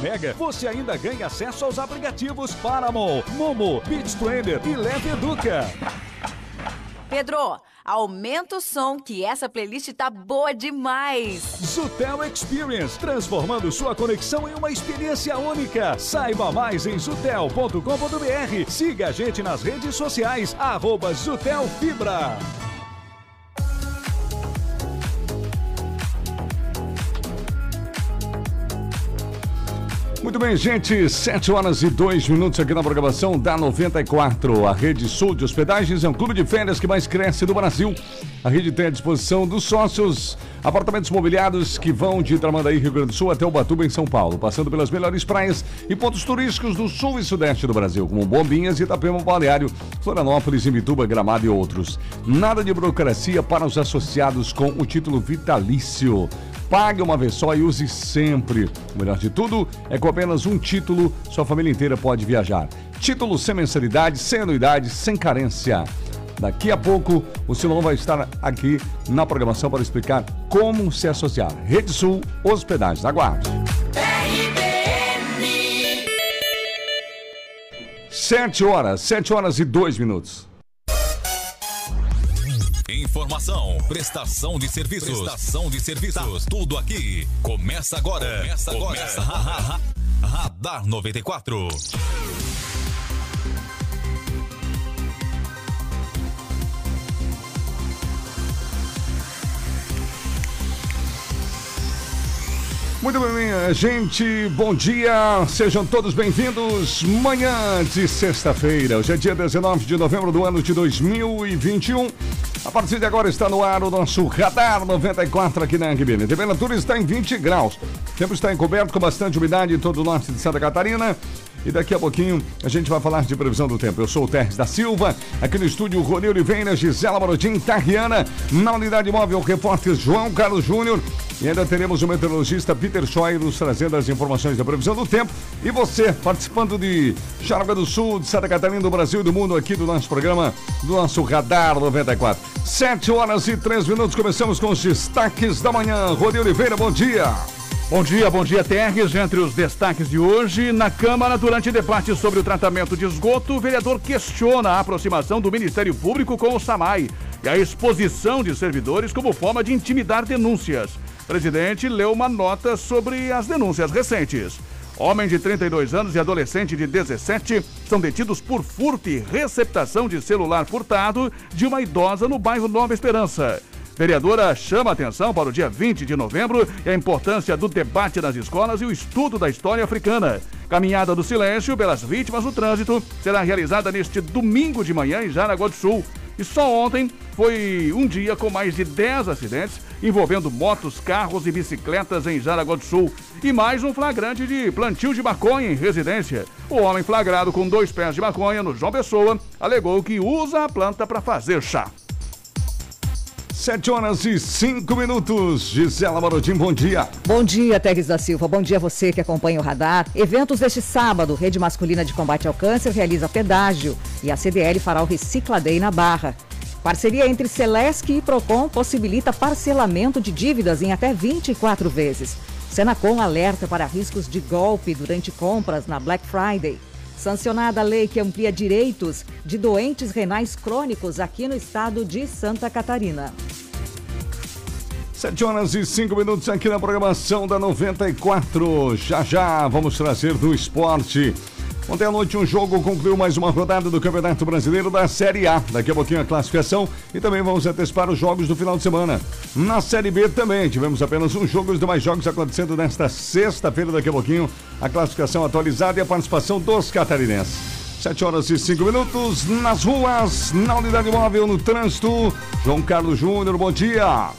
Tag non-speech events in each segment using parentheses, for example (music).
mega, você ainda ganha acesso aos aplicativos Paramount, Momo, Beach Trader e Leve Educa. Pedro, aumenta o som que essa playlist tá boa demais. Zutel Experience, transformando sua conexão em uma experiência única. Saiba mais em zutel.com.br. Siga a gente nas redes sociais, arroba Zutel Fibra. Muito bem, gente, 7 horas e 2 minutos aqui na programação da 94. A Rede Sul de Hospedagens é um clube de férias que mais cresce no Brasil. A rede tem à disposição dos sócios apartamentos mobiliados que vão de Tramandaí, Rio Grande do Sul, até Ubatuba, em São Paulo, passando pelas melhores praias e pontos turísticos do sul e sudeste do Brasil, como Bombinhas, Itapema, Balneário, Florianópolis, Imbituba, Gramado e outros. Nada de burocracia para os associados com o título vitalício. Pague uma vez só e use sempre. O melhor de tudo é com apenas um título, sua família inteira pode viajar. Título sem mensalidade, sem anuidade, sem carência. Daqui a pouco, o Silão vai estar aqui na programação para explicar como se associar. Rede Sul Hospedagens. Aguarde. Sete horas, sete horas e dois minutos. Informação, prestação de serviços, prestação de serviços, tá tudo aqui. Começa agora. Começa agora. Começa. Radar 94. Muito bem, gente, bom dia, sejam todos bem-vindos. Manhã de sexta-feira, hoje é dia 19 de novembro do ano de 2021. A partir de agora está no ar o nosso Radar 94 aqui na RBN. A temperatura está em 20 graus. O tempo está encoberto com bastante umidade em todo o norte de Santa Catarina. E daqui a pouquinho a gente vai falar de previsão do tempo. Eu sou o Terres da Silva, aqui no estúdio Rony Oliveira, Gisela Marodim, Tarriana, na unidade móvel repórter João Carlos Júnior. E ainda teremos o meteorologista Peter Schoy nos trazendo as informações da previsão do tempo. E você, participando de Jaraguá do Sul, de Santa Catarina, do Brasil e do mundo, aqui do nosso programa, do nosso Radar 94. Sete horas e três minutos, começamos com os destaques da manhã. Rony Oliveira, bom dia. Bom dia, bom dia, Terres. Entre os destaques de hoje, na Câmara, durante debate sobre o tratamento de esgoto, o vereador questiona a aproximação do Ministério Público com o SAMAI e a exposição de servidores como forma de intimidar denúncias. Presidente leu uma nota sobre as denúncias recentes. Homem de 32 anos e adolescente de 17 são detidos por furto e receptação de celular furtado de uma idosa no bairro Nova Esperança. Vereadora chama atenção para o dia 20 de novembro e a importância do debate nas escolas e o estudo da história africana. Caminhada do Silêncio pelas vítimas do trânsito será realizada neste domingo de manhã em Jaraguá do Sul. E só ontem foi um dia com mais de 10 acidentes envolvendo motos, carros e bicicletas em Jaraguá do Sul. E mais um flagrante de plantio de maconha em residência. O homem flagrado com dois pés de maconha no João Pessoa alegou que usa a planta para fazer chá. Sete horas e cinco minutos. Gisela Marotim, bom dia. Bom dia, Teres da Silva. Bom dia a você que acompanha o radar. Eventos deste sábado. Rede Masculina de Combate ao Câncer realiza pedágio e a CDL fará o Recicladei na Barra. Parceria entre Celesc e Procon possibilita parcelamento de dívidas em até 24 vezes. Senacom alerta para riscos de golpe durante compras na Black Friday. Sancionada a lei que amplia direitos de doentes renais crônicos aqui no estado de Santa Catarina. 7 horas e 5 minutos aqui na programação da 94. Já já vamos trazer do esporte. Ontem à noite um jogo concluiu mais uma rodada do Campeonato Brasileiro da Série A. Daqui a pouquinho a classificação e também vamos antecipar os jogos do final de semana. Na Série B também tivemos apenas um jogo, os demais jogos acontecendo nesta sexta-feira. Daqui a pouquinho a classificação atualizada e a participação dos catarinenses. 7 horas e 5 minutos nas ruas, na unidade móvel, no trânsito. João Carlos Júnior, bom dia.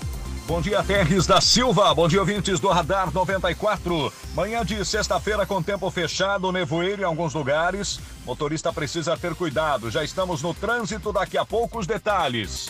Bom dia, Terres da Silva. Bom dia, ouvintes do Radar 94. Manhã de sexta-feira com tempo fechado, nevoeiro em alguns lugares. Motorista precisa ter cuidado. Já estamos no trânsito, daqui a pouco os detalhes.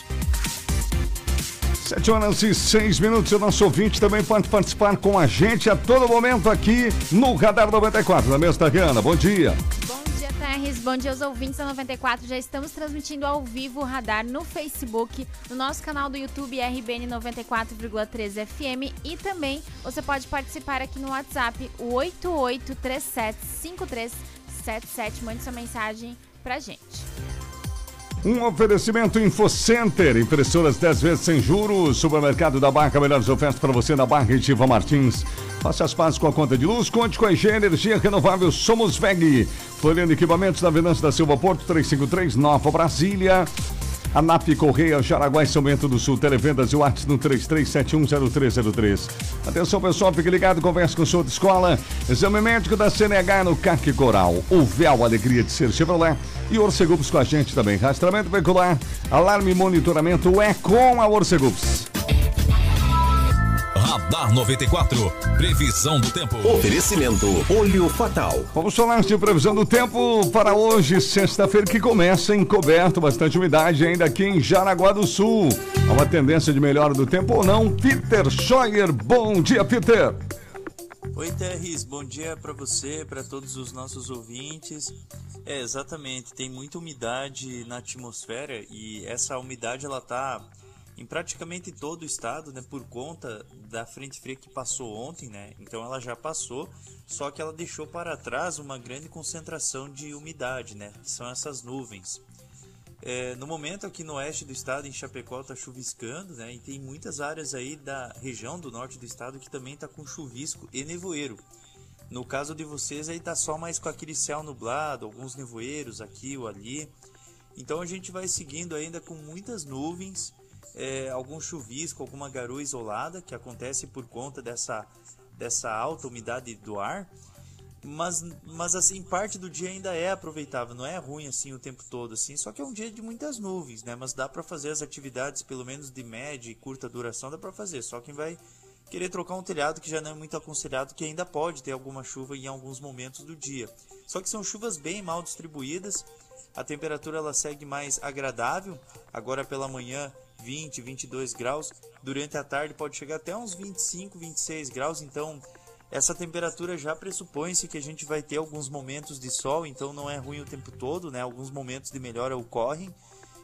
7 horas e 6 minutos. O nosso ouvinte também pode participar com a gente a todo momento aqui no Radar 94. Na mesa, Tariana. Bom dia. Bom Terres. Bom dia aos ouvintes da 94. Já estamos transmitindo ao vivo o radar no Facebook, no nosso canal do YouTube RBN 94,3 FM e também você pode participar aqui no WhatsApp, o 88375377. Mande sua mensagem pra gente. Um oferecimento InfoCenter, impressoras 10 vezes sem juros, supermercado da Barca, melhores ofertas para você na Barca e Tiva Martins. Faça as pazes com a conta de luz, conte com a EG Energia Renovável Somos VEG. Floriano Equipamentos na Venâncio da Silva Porto, 353, Nova Brasília. ANAP Correia, Jaraguá e São Bento do Sul, Televendas e Whats no 33710303. Atenção pessoal, fique ligado, converse com sua escola. Exame médico da CNH no CAC Coral. O véu, alegria de ser Chevrolet. E Orcegups com a gente também. Rastramento veicular, alarme e monitoramento é com a Orcegups. Radar 94. Previsão do tempo. Oferecimento Olho Fatal. Vamos falar de previsão do tempo para hoje, sexta-feira, que começa encoberto, bastante umidade ainda aqui em Jaraguá do Sul. Há uma tendência de melhora do tempo ou não? Peter Scheuer, bom dia, Peter. Oi, Terris, bom dia para você, para todos os nossos ouvintes. É, exatamente, tem muita umidade na atmosfera e essa umidade ela tá em praticamente todo o estado, né, por conta da frente fria que passou ontem, né? Então ela já passou, só que ela deixou para trás uma grande concentração de umidade, né? Que são essas nuvens. É, no momento aqui no oeste do estado, em Chapecó, está chuviscando, né? E tem muitas áreas aí da região do norte do estado que também está com chuvisco e nevoeiro. No caso de vocês aí tá só mais com aquele céu nublado, alguns nevoeiros aqui ou ali. Então a gente vai seguindo ainda com muitas nuvens é, algum chuvisco, alguma garoa isolada que acontece por conta dessa, dessa alta umidade do ar. Mas, mas assim, parte do dia ainda é aproveitável, não é ruim assim o tempo todo, assim. Só que é um dia de muitas nuvens, né? Mas dá para fazer as atividades, pelo menos de média e curta duração, dá para fazer. Só quem vai querer trocar um telhado que já não é muito aconselhado, que ainda pode ter alguma chuva em alguns momentos do dia. Só que são chuvas bem mal distribuídas. A temperatura ela segue mais agradável. Agora pela manhã 20, 22 graus. Durante a tarde pode chegar até uns 25, 26 graus. Então, essa temperatura já pressupõe-se que a gente vai ter alguns momentos de sol, então não é ruim o tempo todo, né? Alguns momentos de melhora ocorrem.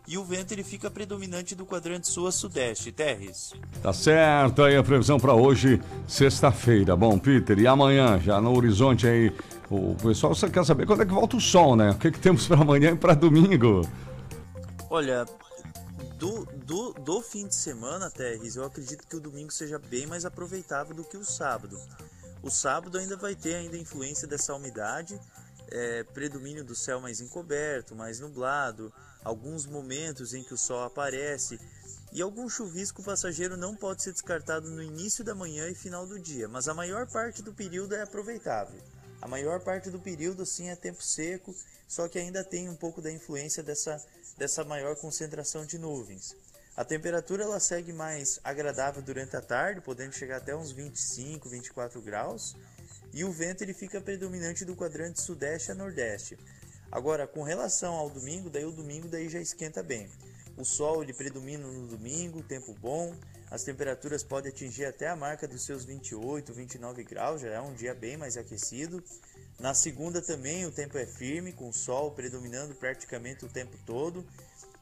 E o vento ele fica predominante do quadrante sul a sudeste, Terres. Tá certo, aí a previsão para hoje, sexta-feira. Bom, Peter, e amanhã, já no horizonte aí, o pessoal só quer saber quando é que volta o sol, né? O que, que temos para amanhã e para domingo? Olha, do, do, do fim de semana, Terres, eu acredito que o domingo seja bem mais aproveitável do que o sábado. O sábado ainda vai ter ainda influência dessa umidade, é, predomínio do céu mais encoberto, mais nublado, alguns momentos em que o sol aparece e algum chuvisco passageiro não pode ser descartado no início da manhã e final do dia, mas a maior parte do período é aproveitável. A maior parte do período sim é tempo seco, só que ainda tem um pouco da influência dessa dessa maior concentração de nuvens. A temperatura ela segue mais agradável durante a tarde, podendo chegar até uns 25, 24 graus, e o vento ele fica predominante do quadrante sudeste a nordeste. Agora, com relação ao domingo, daí o domingo daí já esquenta bem. O sol ele predomina no domingo, tempo bom, as temperaturas podem atingir até a marca dos seus 28, 29 graus, já é um dia bem mais aquecido. Na segunda também o tempo é firme, com sol predominando praticamente o tempo todo.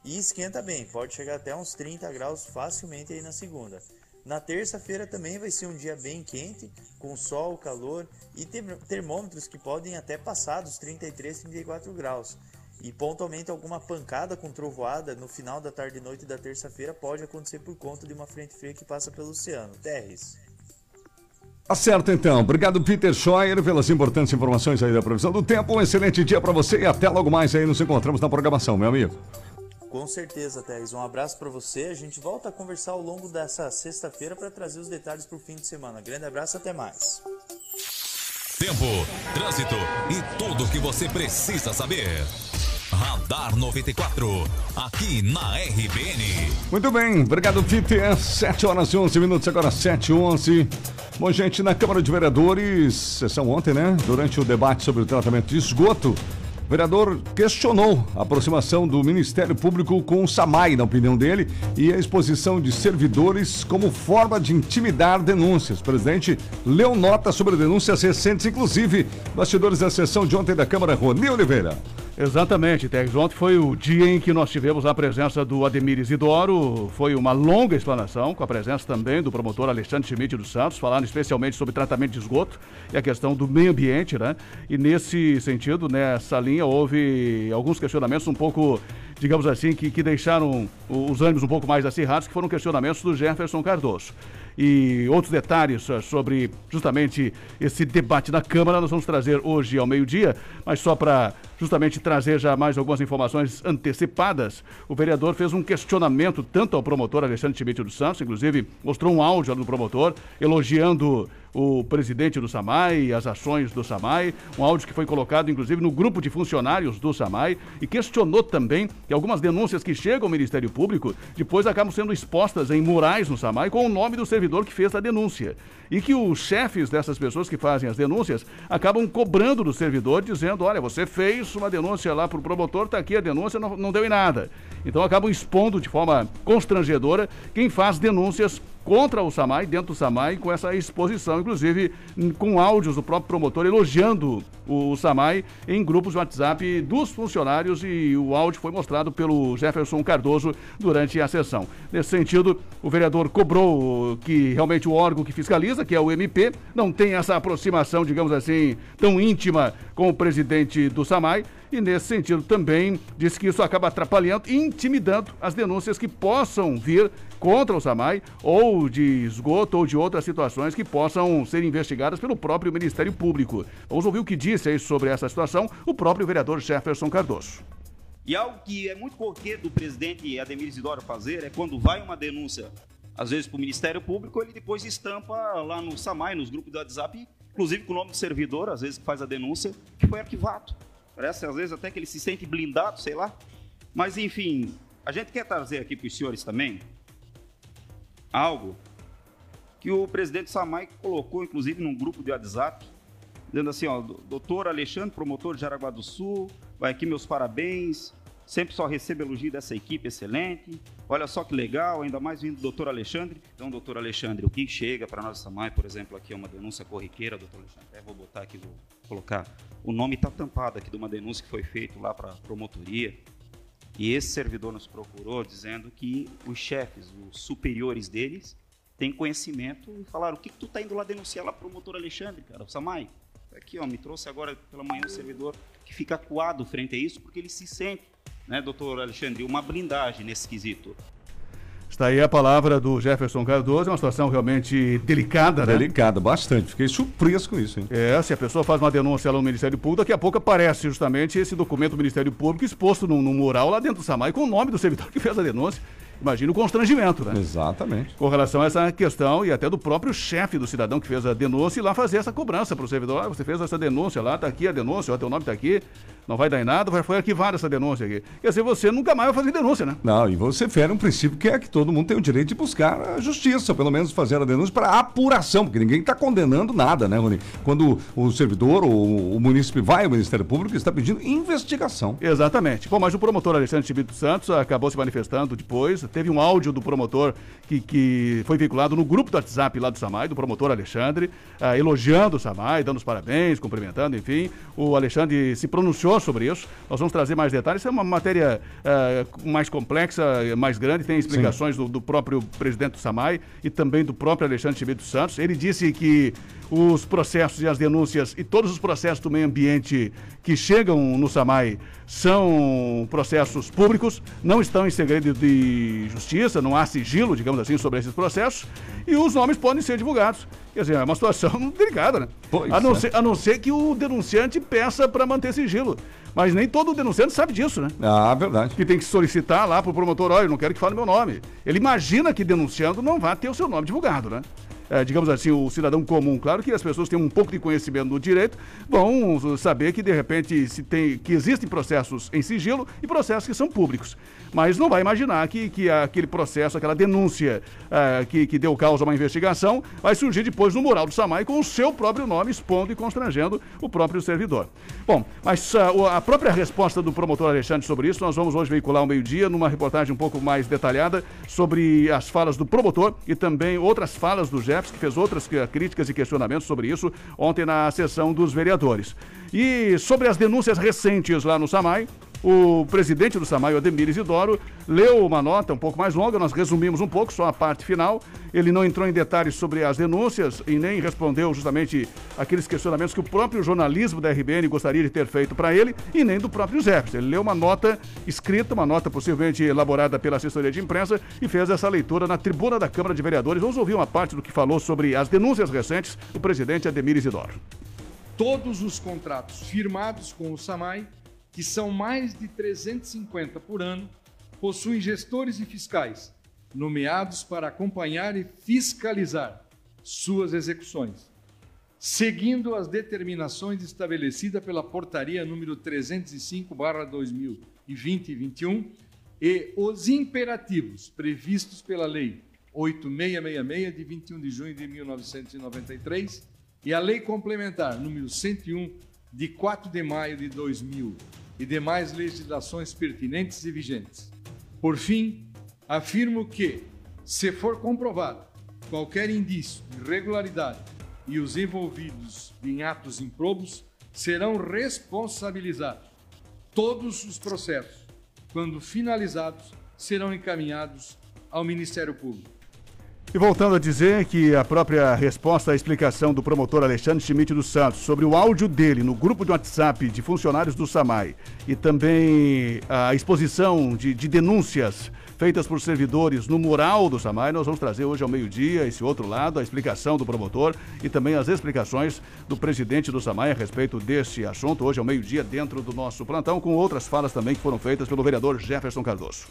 E esquenta bem, pode chegar até uns 30 graus facilmente aí na segunda. Na terça-feira também vai ser um dia bem quente, com sol, calor e termômetros que podem até passar dos 33, 34 graus. E pontualmente alguma pancada com trovoada no final da tarde e noite da terça-feira pode acontecer por conta de uma frente fria que passa pelo oceano. Terres. Acerta então. Obrigado, Peter Scheuer, pelas importantes informações aí da previsão do tempo. Um excelente dia para você e até logo mais aí nos encontramos na programação, meu amigo. Com certeza, Teres. Um abraço para você. A gente volta a conversar ao longo dessa sexta-feira para trazer os detalhes para o fim de semana. Grande abraço, até mais. Tempo, trânsito e tudo o que você precisa saber. Radar 94, aqui na RBN. Muito bem, obrigado, Peter. 7 horas e 11 minutos, agora 7 e 11. Bom, gente, na Câmara de Vereadores, sessão ontem, né? Durante o debate sobre o tratamento de esgoto, o vereador questionou a aproximação do Ministério Público com o SAMAI, na opinião dele, e a exposição de servidores como forma de intimidar denúncias. O presidente leu nota sobre denúncias recentes, inclusive bastidores da sessão de ontem da Câmara, Rony Oliveira. Exatamente, Tex. Ontem foi o dia em que nós tivemos a presença do Ademir Isidoro. Foi uma longa explanação, com a presença também do promotor Alexandre Schmidt dos Santos, falando especialmente sobre tratamento de esgoto e a questão do meio ambiente, né? E nesse sentido, nessa linha, houve alguns questionamentos um pouco digamos assim, que, que deixaram os ânimos um pouco mais acirrados, que foram questionamentos do Jefferson Cardoso e outros detalhes eh, sobre justamente esse debate na Câmara nós vamos trazer hoje ao meio-dia, mas só para justamente trazer já mais algumas informações antecipadas, o vereador fez um questionamento tanto ao promotor Alexandre Schmidt dos Santos, inclusive mostrou um áudio do promotor elogiando o presidente do SAMAI, as ações do SAMAI, um áudio que foi colocado inclusive no grupo de funcionários do SAMAI e questionou também que algumas denúncias que chegam ao Ministério Público depois acabam sendo expostas em murais no SAMAI com o nome do servidor que fez a denúncia. E que os chefes dessas pessoas que fazem as denúncias acabam cobrando do servidor, dizendo: olha, você fez uma denúncia lá para o promotor, está aqui a denúncia, não, não deu em nada. Então acabam expondo de forma constrangedora quem faz denúncias contra o SAMAI, dentro do SAMAI, com essa exposição, inclusive com áudios do próprio promotor elogiando o SAMAI em grupos de WhatsApp dos funcionários e o áudio foi mostrado pelo Jefferson Cardoso durante a sessão. Nesse sentido, o vereador cobrou que realmente o órgão que fiscaliza, que é o MP, não tem essa aproximação, digamos assim, tão íntima com o presidente do SAMAI e, nesse sentido, também disse que isso acaba atrapalhando e intimidando as denúncias que possam vir contra o SAMAI ou de esgoto ou de outras situações que possam ser investigadas pelo próprio Ministério Público. Vamos ouvir o que disse aí sobre essa situação o próprio vereador Jefferson Cardoso. E algo que é muito corriqueiro do presidente Ademir Isidoro fazer é quando vai uma denúncia, às vezes para o Ministério Público, ele depois estampa lá no SAMAI, nos grupos do WhatsApp, inclusive com o nome do servidor, às vezes que faz a denúncia, que foi arquivado. Parece às vezes até que ele se sente blindado, sei lá. Mas enfim, a gente quer trazer aqui para os senhores também algo que o presidente Samai colocou, inclusive, num grupo de WhatsApp, dizendo assim, ó, doutor Alexandre, promotor de Jaraguá do Sul, vai aqui meus parabéns, sempre só recebo elogio dessa equipe excelente, olha só que legal, ainda mais vindo do doutor Alexandre. Então, doutor Alexandre, o que chega para nós Samai, por exemplo, aqui é uma denúncia corriqueira, doutor Alexandre, até vou botar aqui, vou colocar, o nome está tampado aqui de uma denúncia que foi feita lá para a promotoria, e esse servidor nos procurou dizendo que os chefes, os superiores deles, têm conhecimento e falaram: o que, que tu tá indo lá denunciar lá pro promotor Alexandre, cara? O Samai? Aqui, ó, me trouxe agora pela manhã um servidor que fica acuado frente a isso porque ele se sente, né, doutor Alexandre, uma blindagem nesse quesito. Está aí a palavra do Jefferson Cardoso, é uma situação realmente delicada, né? Delicada, bastante. Fiquei surpreso com isso, hein? É, se a pessoa faz uma denúncia lá no Ministério Público, daqui a pouco aparece justamente esse documento do Ministério Público exposto num, num mural lá dentro do SAMAI com o nome do servidor (laughs) que fez a denúncia. Imagina o constrangimento, né? Exatamente. Com relação a essa questão e até do próprio chefe do cidadão que fez a denúncia e lá fazer essa cobrança para o servidor. Ah, você fez essa denúncia lá, tá aqui a denúncia, o teu nome tá aqui, não vai dar em nada, vai, foi arquivada essa denúncia aqui. Quer dizer, você nunca mais vai fazer denúncia, né? Não, e você fere um princípio que é que todo mundo tem o direito de buscar a justiça, pelo menos fazer a denúncia para apuração, porque ninguém está condenando nada, né, Rony? Quando o servidor ou o município vai ao Ministério Público, está pedindo investigação. Exatamente. Bom, mas o promotor Alexandre Chibito Santos acabou se manifestando depois, teve um áudio do promotor que, que foi vinculado no grupo do WhatsApp lá do Samai, do promotor Alexandre, ah, elogiando o Samai, dando os parabéns, cumprimentando, enfim. O Alexandre se pronunciou sobre isso. Nós vamos trazer mais detalhes. Isso é uma matéria ah, mais complexa, mais grande, tem explicações do, do, próprio presidente do Samai e também do próprio Alexandre Chibito Santos. Ele disse que os processos e as denúncias e todos os processos do meio ambiente que chegam no SAMAI são processos públicos, não estão em segredo de justiça, não há sigilo, digamos assim, sobre esses processos, e os nomes podem ser divulgados. Quer dizer, é uma situação (laughs) delicada, né? Pois a, não é. ser, a não ser que o denunciante peça para manter sigilo. Mas nem todo denunciante sabe disso, né? Ah, verdade. Que tem que solicitar lá para o promotor, olha, eu não quero que fale meu nome. Ele imagina que denunciando não vai ter o seu nome divulgado, né? É, digamos assim, o cidadão comum. Claro que as pessoas têm um pouco de conhecimento do direito, vão saber que de repente se tem, que existem processos em sigilo e processos que são públicos. Mas não vai imaginar que, que aquele processo, aquela denúncia é, que, que deu causa a uma investigação, vai surgir depois no mural do Samai com o seu próprio nome expondo e constrangendo o próprio servidor. Bom, mas uh, a própria resposta do promotor Alexandre sobre isso, nós vamos hoje veicular ao meio-dia numa reportagem um pouco mais detalhada sobre as falas do promotor e também outras falas do Gé Que fez outras críticas e questionamentos sobre isso ontem na sessão dos vereadores. E sobre as denúncias recentes lá no SAMAI, o presidente do SAMAI, Ademir Isidoro, leu uma nota um pouco mais longa, nós resumimos um pouco, só a parte final. Ele não entrou em detalhes sobre as denúncias e nem respondeu justamente aqueles questionamentos que o próprio jornalismo da RBN gostaria de ter feito para ele e nem do próprio Zé. Ele leu uma nota escrita, uma nota possivelmente elaborada pela assessoria de imprensa e fez essa leitura na tribuna da Câmara de Vereadores. Vamos ouvir uma parte do que falou sobre as denúncias recentes do presidente Ademir Isidoro. Todos os contratos firmados com o SAMAI que são mais de 350 por ano, possuem gestores e fiscais, nomeados para acompanhar e fiscalizar suas execuções, seguindo as determinações estabelecidas pela Portaria número 305/2020 e 21 e os imperativos previstos pela Lei 8666 de 21 de junho de 1993 e a Lei Complementar número 101 de 4 de maio de 2000 e demais legislações pertinentes e vigentes. Por fim, afirmo que, se for comprovado qualquer indício de irregularidade e os envolvidos em atos improbos serão responsabilizados. Todos os processos, quando finalizados, serão encaminhados ao Ministério Público. E voltando a dizer que a própria resposta à explicação do promotor Alexandre Schmidt dos Santos sobre o áudio dele no grupo de WhatsApp de funcionários do SAMAI e também a exposição de, de denúncias feitas por servidores no mural do SAMAI, nós vamos trazer hoje ao meio-dia esse outro lado, a explicação do promotor e também as explicações do presidente do SAMAI a respeito desse assunto, hoje ao meio-dia, dentro do nosso plantão, com outras falas também que foram feitas pelo vereador Jefferson Cardoso.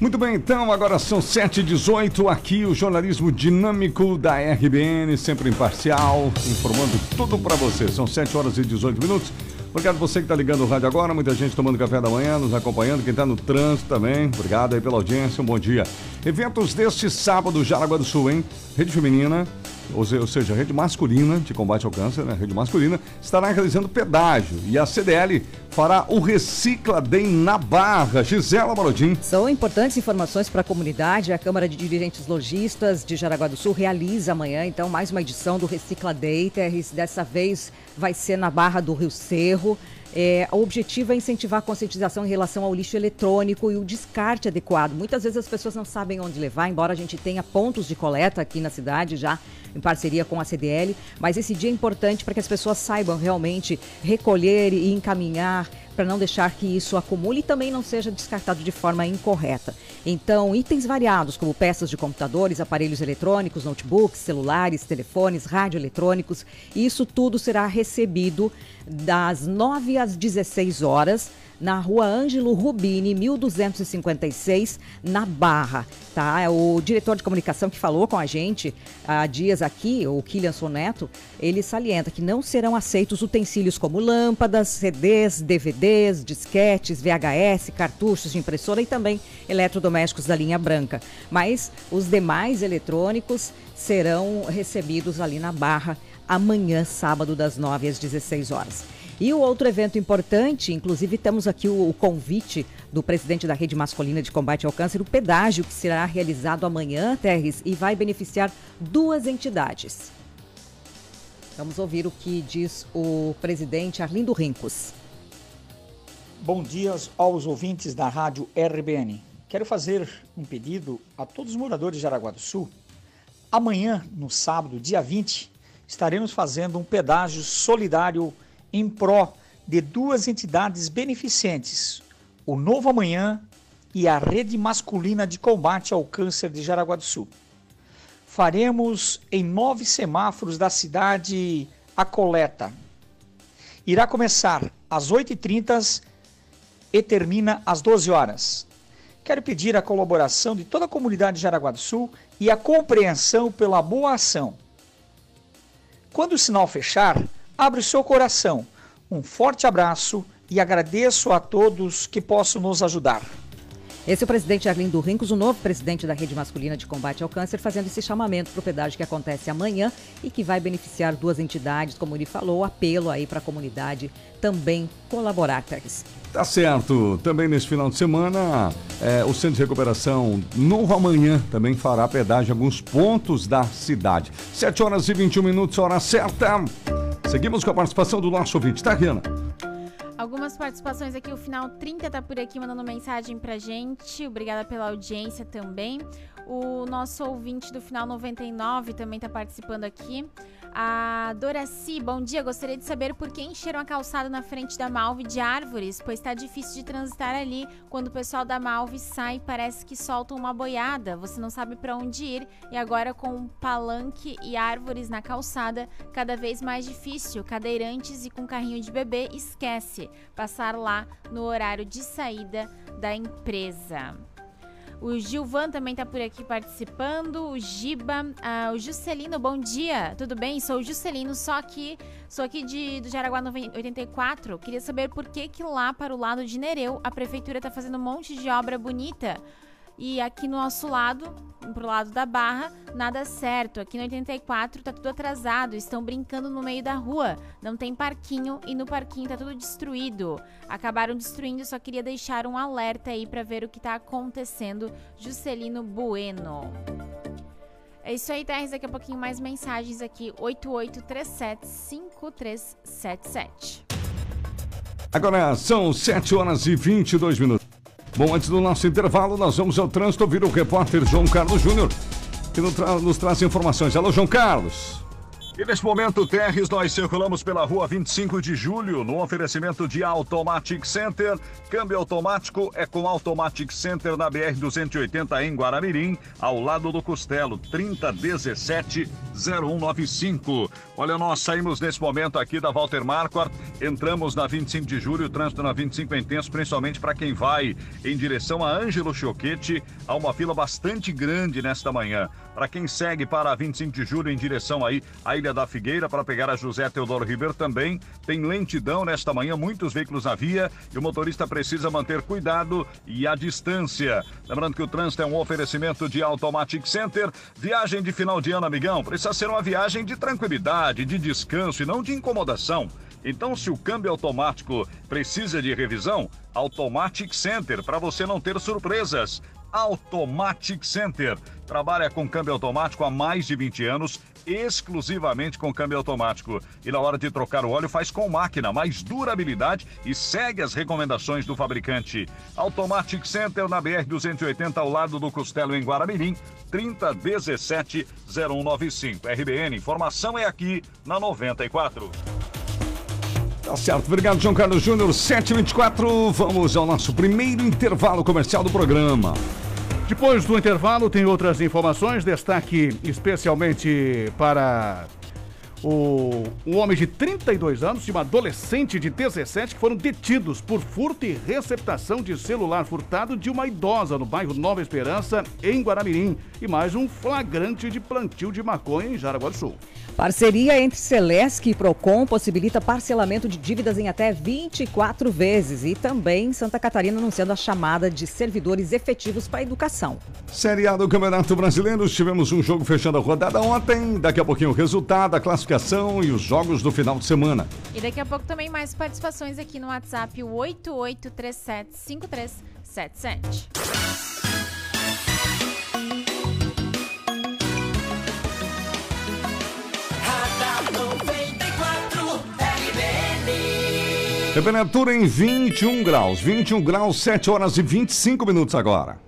Muito bem, então, agora são 7h18, aqui o jornalismo dinâmico da RBN, sempre imparcial, informando tudo para você. São 7 horas e 18 minutos. Obrigado você que está ligando o rádio agora, muita gente tomando café da manhã, nos acompanhando, quem está no trânsito também. Obrigado aí pela audiência, um bom dia. Eventos deste sábado, Jaraguá do Sul, hein? Rede Feminina, ou seja, a rede masculina de combate ao câncer, né? Rede masculina, estará realizando pedágio e a CDL fará o Recicla Day na Barra. Gisela Balodim. São importantes informações para a comunidade. A Câmara de Dirigentes Logistas de Jaraguá do Sul realiza amanhã, então, mais uma edição do Recicla Day. Dessa vez vai ser na Barra do Rio Cerro. É, o objetivo é incentivar a conscientização em relação ao lixo eletrônico e o descarte adequado. Muitas vezes as pessoas não sabem onde levar, embora a gente tenha pontos de coleta aqui na cidade já em parceria com a CDL, mas esse dia é importante para que as pessoas saibam realmente recolher e encaminhar para não deixar que isso acumule e também não seja descartado de forma incorreta. Então, itens variados, como peças de computadores, aparelhos eletrônicos, notebooks, celulares, telefones, radioeletrônicos, isso tudo será recebido das 9 às 16 horas na rua Ângelo Rubini, 1256, na Barra. Tá? É o diretor de comunicação que falou com a gente há dias aqui, o Kilian Soneto, ele salienta que não serão aceitos utensílios como lâmpadas, CDs, DVDs, disquetes, VHS, cartuchos de impressora e também eletrodomésticos da linha branca. Mas os demais eletrônicos serão recebidos ali na Barra amanhã, sábado, das 9 às 16 horas. E o outro evento importante, inclusive temos aqui o, o, convite do presidente da Rede Masculina de Combate ao Câncer, o pedágio que será realizado amanhã, Terres, e vai beneficiar duas entidades. Vamos ouvir o que diz o presidente Arlindo Rincos. Bom dia aos ouvintes da Rádio RBN. Quero fazer um pedido a todos os moradores de Araguá do Sul. Amanhã, no sábado, dia 20, estaremos fazendo um pedágio solidário em pró de duas entidades beneficentes, o Novo Amanhã e a Rede Masculina de Combate ao Câncer de Jaraguá do Sul. Faremos em nove semáforos da cidade a coleta. Irá começar às 8h30 e termina às 12 horas. Quero pedir a colaboração de toda a comunidade de Jaraguá do Sul e a compreensão pela boa ação. Quando o sinal fechar, abre o seu coração. Um forte abraço e agradeço a todos que possam nos ajudar. Esse é o presidente Arlindo Rincos, o novo presidente da Rede Masculina de Combate ao Câncer, fazendo esse chamamento para o pedágio que acontece amanhã e que vai beneficiar duas entidades, como ele falou, apelo aí para a comunidade também colaborar, Teres. Tá certo. Também nesse final de semana, é, o Centro de Recuperação Novo Amanhã também fará pedágio em alguns pontos da cidade. 7 horas e 21 minutos, hora certa. Seguimos com a participação do nosso ouvinte, tá, Riana? Algumas participações aqui, o final 30 tá por aqui mandando mensagem pra gente. Obrigada pela audiência também. O nosso ouvinte do final 99 também está participando aqui. A Doraci, bom dia. Gostaria de saber por que encheram a calçada na frente da Malve de árvores, pois está difícil de transitar ali. Quando o pessoal da Malve sai, parece que soltam uma boiada. Você não sabe para onde ir e agora com palanque e árvores na calçada, cada vez mais difícil. Cadeirantes e com carrinho de bebê, esquece passar lá no horário de saída da empresa. O Gilvan também está por aqui participando. O Giba, ah, o Juscelino, bom dia. Tudo bem? Sou o Juscelino, só que sou aqui de, do Jaraguá 84. Queria saber por que que lá para o lado de Nereu a prefeitura está fazendo um monte de obra bonita e aqui no nosso lado, pro lado da Barra, nada certo. Aqui no 84 tá tudo atrasado, estão brincando no meio da rua. Não tem parquinho e no parquinho tá tudo destruído. Acabaram destruindo, só queria deixar um alerta aí para ver o que tá acontecendo. Juscelino Bueno. É isso aí, Terres. Daqui a pouquinho mais mensagens aqui. 88375377. Agora são 7 horas e 22 minutos. Bom, antes do nosso intervalo, nós vamos ao trânsito ouvir o repórter João Carlos Júnior, que nos, tra nos traz informações. Alô, João Carlos. E neste momento, Terres, nós circulamos pela rua 25 de julho, no oferecimento de Automatic Center. Câmbio automático é com Automatic Center na BR-280 em Guaramirim, ao lado do Costelo, 3017-0195. Olha, nós saímos nesse momento aqui da Walter Marquardt, entramos na 25 de julho, o trânsito na 25 é intenso, principalmente para quem vai em direção a Ângelo Choquete. Há uma fila bastante grande nesta manhã. Para quem segue para a 25 de julho em direção aí à Ilha da Figueira para pegar a José Teodoro Ribeiro também tem lentidão nesta manhã, muitos veículos na via e o motorista precisa manter cuidado e a distância. Lembrando que o trânsito é um oferecimento de Automatic Center. Viagem de final de ano, amigão, precisa ser uma viagem de tranquilidade, de descanso e não de incomodação. Então, se o câmbio automático precisa de revisão, Automatic Center para você não ter surpresas. Automatic Center. Trabalha com câmbio automático há mais de 20 anos, exclusivamente com câmbio automático. E na hora de trocar o óleo, faz com máquina, mais durabilidade e segue as recomendações do fabricante. Automatic Center na BR-280, ao lado do Costelo, em Guaramirim, 3017-0195. RBN, informação é aqui na 94. Tá certo, obrigado, João Carlos Júnior, 724. Vamos ao nosso primeiro intervalo comercial do programa. Depois do intervalo, tem outras informações. Destaque especialmente para o, um homem de 32 anos e uma adolescente de 17 que foram detidos por furto e receptação de celular furtado de uma idosa no bairro Nova Esperança, em Guaramirim. E mais um flagrante de plantio de maconha em Jaraguá do Sul. Parceria entre Celesc e Procon possibilita parcelamento de dívidas em até 24 vezes. E também Santa Catarina anunciando a chamada de servidores efetivos para a educação. Série A do Campeonato Brasileiro, tivemos um jogo fechando a rodada ontem. Daqui a pouquinho o resultado, a classificação e os jogos do final de semana. E daqui a pouco também mais participações aqui no WhatsApp 88375377. Temperatura em 21 graus. 21 graus, 7 horas e 25 minutos agora.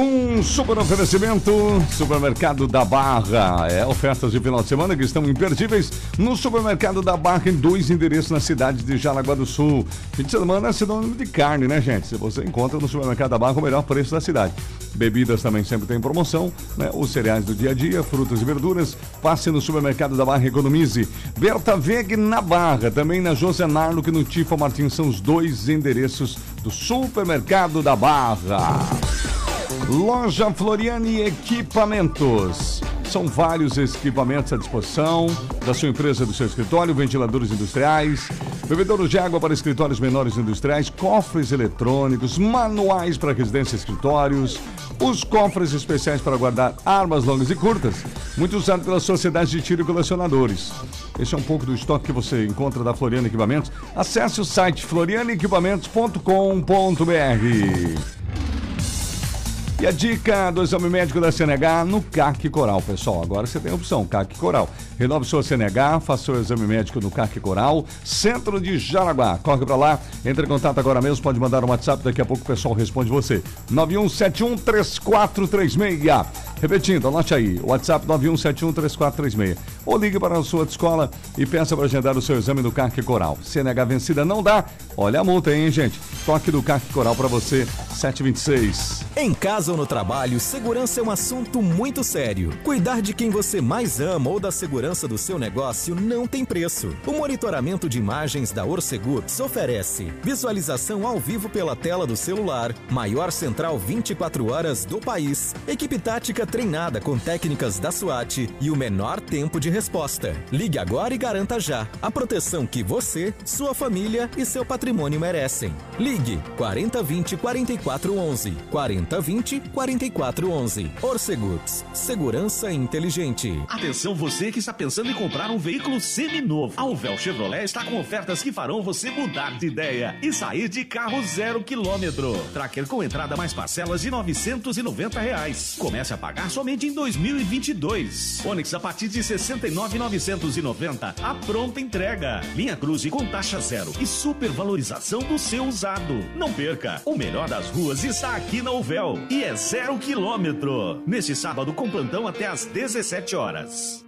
Um super oferecimento, Supermercado da Barra. É ofertas de final de semana que estão imperdíveis no Supermercado da Barra em dois endereços na cidade de Jaraguá do Sul. Fim de semana é sinônimo de carne, né, gente? Você encontra no Supermercado da Barra o melhor preço da cidade. Bebidas também sempre tem promoção, né? Os cereais do dia a dia, frutas e verduras. Passe no Supermercado da Barra e economize. Berta Veg na Barra, também na José Narlo, no Tifa Martins são os dois endereços do Supermercado da Barra. Loja Floriane Equipamentos. São vários equipamentos à disposição da sua empresa, do seu escritório, ventiladores industriais, bebedouros de água para escritórios menores industriais, cofres eletrônicos, manuais para residência e escritórios, os cofres especiais para guardar armas longas e curtas, muito usado pelas sociedades de tiro e colecionadores. Esse é um pouco do estoque que você encontra da Floriano Equipamentos. Acesse o site florianoequipamentos.com.br. E a dica do exame médico da CNH no CAC Coral, pessoal. Agora você tem a opção, CAC Coral. Renove sua CNH, faça o exame médico no CAC Coral, centro de Jaraguá. Corre para lá, entre em contato agora mesmo, pode mandar um WhatsApp, daqui a pouco o pessoal responde você. 91713436. Repetindo, anote aí, WhatsApp 91713436. Ou ligue para a sua escola e peça para agendar o seu exame no CAC Coral. CNH vencida não dá, olha a multa hein, gente? Toque do CAC Coral para você, 726. Em casa ou no trabalho, segurança é um assunto muito sério. Cuidar de quem você mais ama ou da segurança do seu negócio não tem preço. O monitoramento de imagens da Orcegups oferece visualização ao vivo pela tela do celular, maior central 24 horas do país, equipe tática treinada com técnicas da SWAT e o menor tempo de resposta. Ligue agora e garanta já a proteção que você, sua família e seu patrimônio merecem. Ligue 4020 4411 4020 4411. Orcegups, segurança inteligente. Atenção você que está pensando em comprar um veículo seminovo. A Uvel Chevrolet está com ofertas que farão você mudar de ideia e sair de carro zero quilômetro. Tracker com entrada mais parcelas de 990 reais. Comece a pagar somente em 2022. Onix a partir de 69,990. A pronta entrega. Linha Cruze com taxa zero e supervalorização do seu usado. Não perca. O melhor das ruas está aqui na Uvel e é zero quilômetro. Neste sábado com plantão até às 17 horas.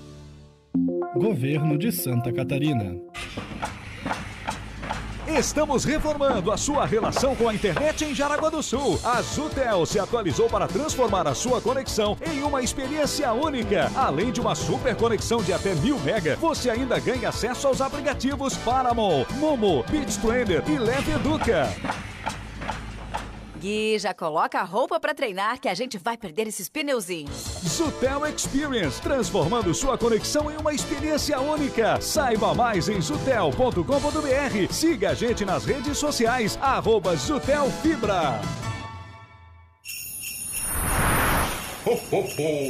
Governo de Santa Catarina. Estamos reformando a sua relação com a internet em Jaraguá do Sul. A Zutel se atualizou para transformar a sua conexão em uma experiência única. Além de uma super conexão de até mil mega, você ainda ganha acesso aos aplicativos Paramount, Momo, BeachTrender e Leve Educa. Gui, já coloca a roupa pra treinar que a gente vai perder esses pneuzinhos. Zutel Experience, transformando sua conexão em uma experiência única. Saiba mais em zutel.com.br. Siga a gente nas redes sociais, arroba Zutel Fibra.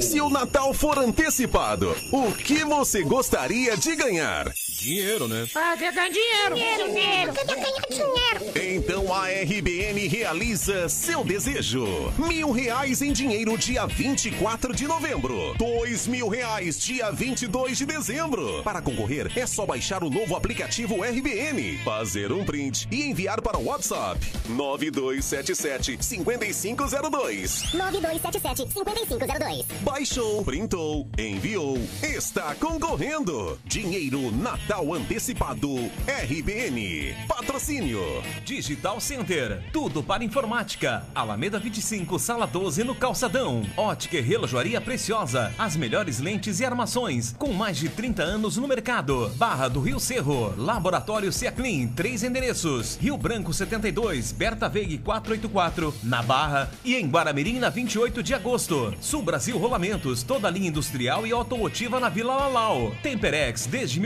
Se o Natal for antecipado, o que você gostaria de ganhar? Dinheiro, né? Ah, quer ganhar dinheiro. Dinheiro, dinheiro. Quer ganhar dinheiro. Então a RBN realiza seu desejo. Mil reais em dinheiro dia 24 de novembro. Dois mil reais dia 22 de dezembro. Para concorrer, é só baixar o novo aplicativo RBN, fazer um print e enviar para o WhatsApp 9277 5502. 9277 5502. Baixou, printou, enviou, está concorrendo. Dinheiro Natal Antecipado RBN. Patrocínio. Digital Center, tudo para informática. Alameda 25, sala 12 no Calçadão. Ótica e relojoaria preciosa. As melhores lentes e armações, com mais de 30 anos no mercado. Barra do Rio Cerro, Laboratório Ciaclin, três endereços. Rio Branco 72, Berta Veig 484, na Barra e em Guaramirim na 28 de agosto. Sul Brasil Rolamentos, toda linha industrial e automotiva na Vila Lalau. Temperex, desde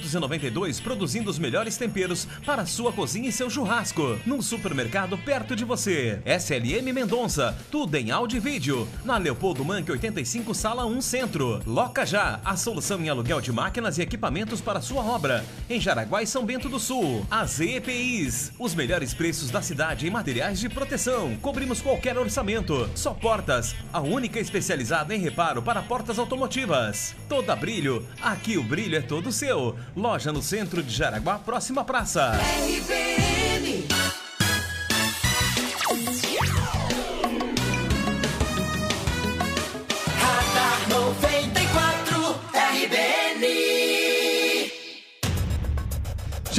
1992, produzindo os melhores temperos para sua cozinha e seu churrasco. Num supermercado perto de você. SLM Mendonça, tudo em áudio e vídeo. Na Leopoldo Manque 85, sala 1 Centro. Loca Já, a solução em aluguel de máquinas e equipamentos para sua obra. Em Jaraguá e São Bento do Sul. AZ EPIs, os melhores preços da cidade em materiais de proteção. Cobrimos qualquer orçamento. Só portas, a única especializada em reparo para portas automotivas. Toda brilho, aqui o brilho é todo seu. Loja no centro de Jaraguá, próxima praça.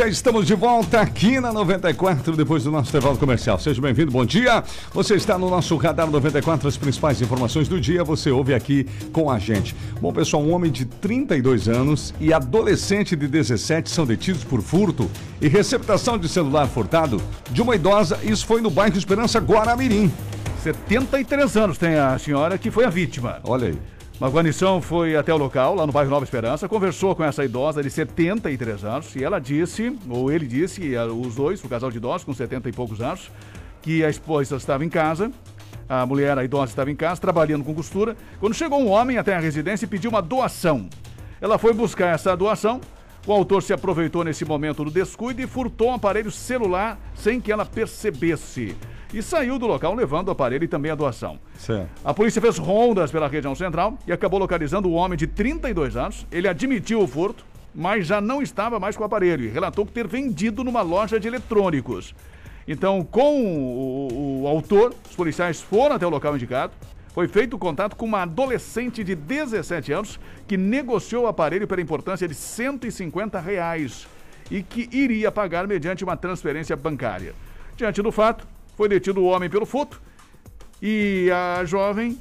Já estamos de volta aqui na 94, depois do nosso intervalo comercial. Seja bem-vindo, bom dia. Você está no nosso Radar 94, as principais informações do dia, você ouve aqui com a gente. Bom, pessoal, um homem de 32 anos e adolescente de 17 são detidos por furto e receptação de celular furtado de uma idosa. Isso foi no bairro Esperança Guaramirim. 73 anos tem a senhora que foi a vítima. Olha aí. Uma guarnição foi até o local, lá no bairro Nova Esperança, conversou com essa idosa de 73 anos e ela disse, ou ele disse, os dois, o casal de idosos com 70 e poucos anos, que a esposa estava em casa, a mulher, a idosa, estava em casa, trabalhando com costura, quando chegou um homem até a residência e pediu uma doação. Ela foi buscar essa doação, o autor se aproveitou nesse momento do descuido e furtou um aparelho celular sem que ela percebesse e saiu do local levando o aparelho e também a doação. Certo. A polícia fez rondas pela região central e acabou localizando o homem de 32 anos. Ele admitiu o furto, mas já não estava mais com o aparelho e relatou ter vendido numa loja de eletrônicos. Então, com o, o, autor, os policiais foram até o local indicado. Foi feito contato com uma adolescente de 17 anos que negociou o aparelho pela importância de 150 reais e que iria pagar mediante uma transferência bancária. Diante do fato, foi detido o homem pelo furto e a jovem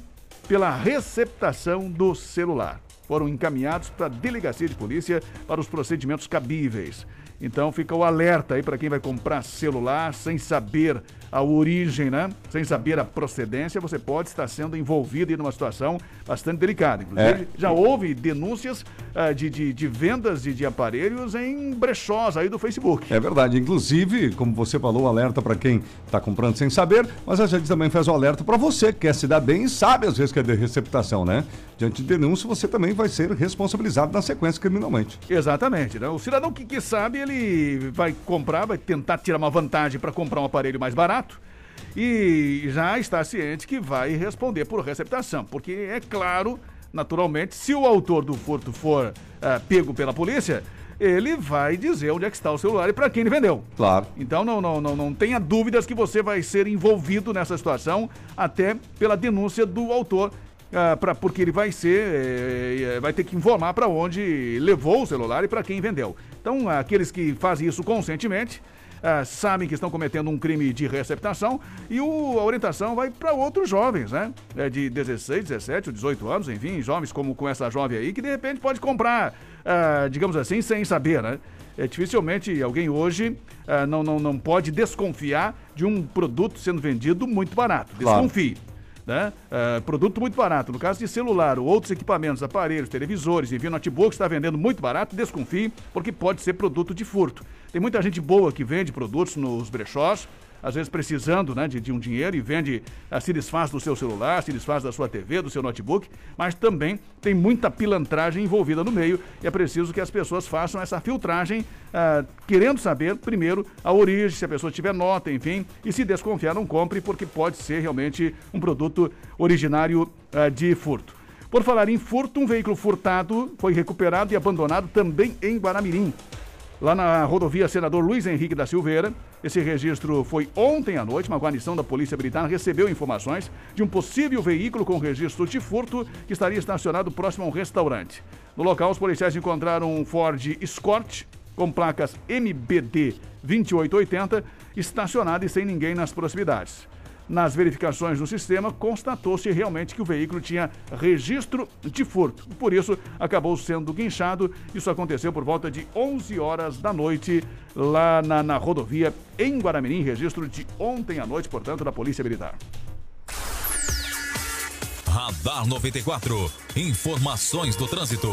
pela receptação do celular. Foram encaminhados para a delegacia de polícia para os procedimentos cabíveis. Então fica o alerta aí para quem vai comprar celular sem saber a origem, né? Sem saber a procedência, você pode estar sendo envolvido em uma situação bastante delicada. Inclusive, é. já houve denúncias uh, de, de, de, vendas de, de, aparelhos em brechós aí do Facebook. É verdade. Inclusive, como você falou, alerta para quem está comprando sem saber, mas a gente também faz o alerta para você que quer se dar bem e sabe às vezes que é de receptação, né? Diante de denúncia, você também vai ser responsabilizado na sequência criminalmente. Exatamente. Né? O cidadão que, que sabe, ele vai comprar, vai tentar tirar uma vantagem para comprar um aparelho mais barato e já está ciente que vai responder por receptação, porque é claro, naturalmente, se o autor do furto for uh, pego pela polícia, ele vai dizer onde é que está o celular e para quem ele vendeu. Claro. Então não, não, não, não tenha dúvidas que você vai ser envolvido nessa situação, até pela denúncia do autor. Uh, pra, porque ele vai ser, eh, vai ter que informar para onde levou o celular e para quem vendeu. Então, aqueles que fazem isso conscientemente, ah, sabem que estão cometendo um crime de receptação e o, a orientação vai para outros jovens, né? É de 16, 17 ou 18 anos, enfim, jovens como com essa jovem aí, que de repente pode comprar, ah, digamos assim, sem saber, né? É, dificilmente alguém hoje ah, não, não, não pode desconfiar de um produto sendo vendido muito barato. Desconfie. Claro. Né? Uh, produto muito barato. No caso de celular ou outros equipamentos, aparelhos, televisores, enfim, notebook está vendendo muito barato, desconfie, porque pode ser produto de furto. Tem muita gente boa que vende produtos nos brechós, às vezes precisando né, de, de um dinheiro e vende, uh, se desfaz do seu celular, se desfaz da sua TV, do seu notebook, mas também tem muita pilantragem envolvida no meio e é preciso que as pessoas façam essa filtragem, uh, querendo saber, primeiro, a origem, se a pessoa tiver nota, enfim, e se desconfiar, não compre, porque pode ser realmente um produto originário uh, de furto. Por falar em furto, um veículo furtado foi recuperado e abandonado também em Guaramirim lá na rodovia Senador Luiz Henrique da Silveira. Esse registro foi ontem à noite. Uma guarnição da Polícia Militar recebeu informações de um possível veículo com registro de furto que estaria estacionado próximo a um restaurante. No local, os policiais encontraram um Ford Escort com placas MBD 2880 estacionado e sem ninguém nas proximidades. Nas verificações no sistema, constatou-se realmente que o veículo tinha registro de furto. Por isso, acabou sendo guinchado. Isso aconteceu por volta de 11 horas da noite, lá na, na rodovia em Guaramirim. Registro de ontem à noite, portanto, da Polícia Militar. Radar 94. Informações do trânsito.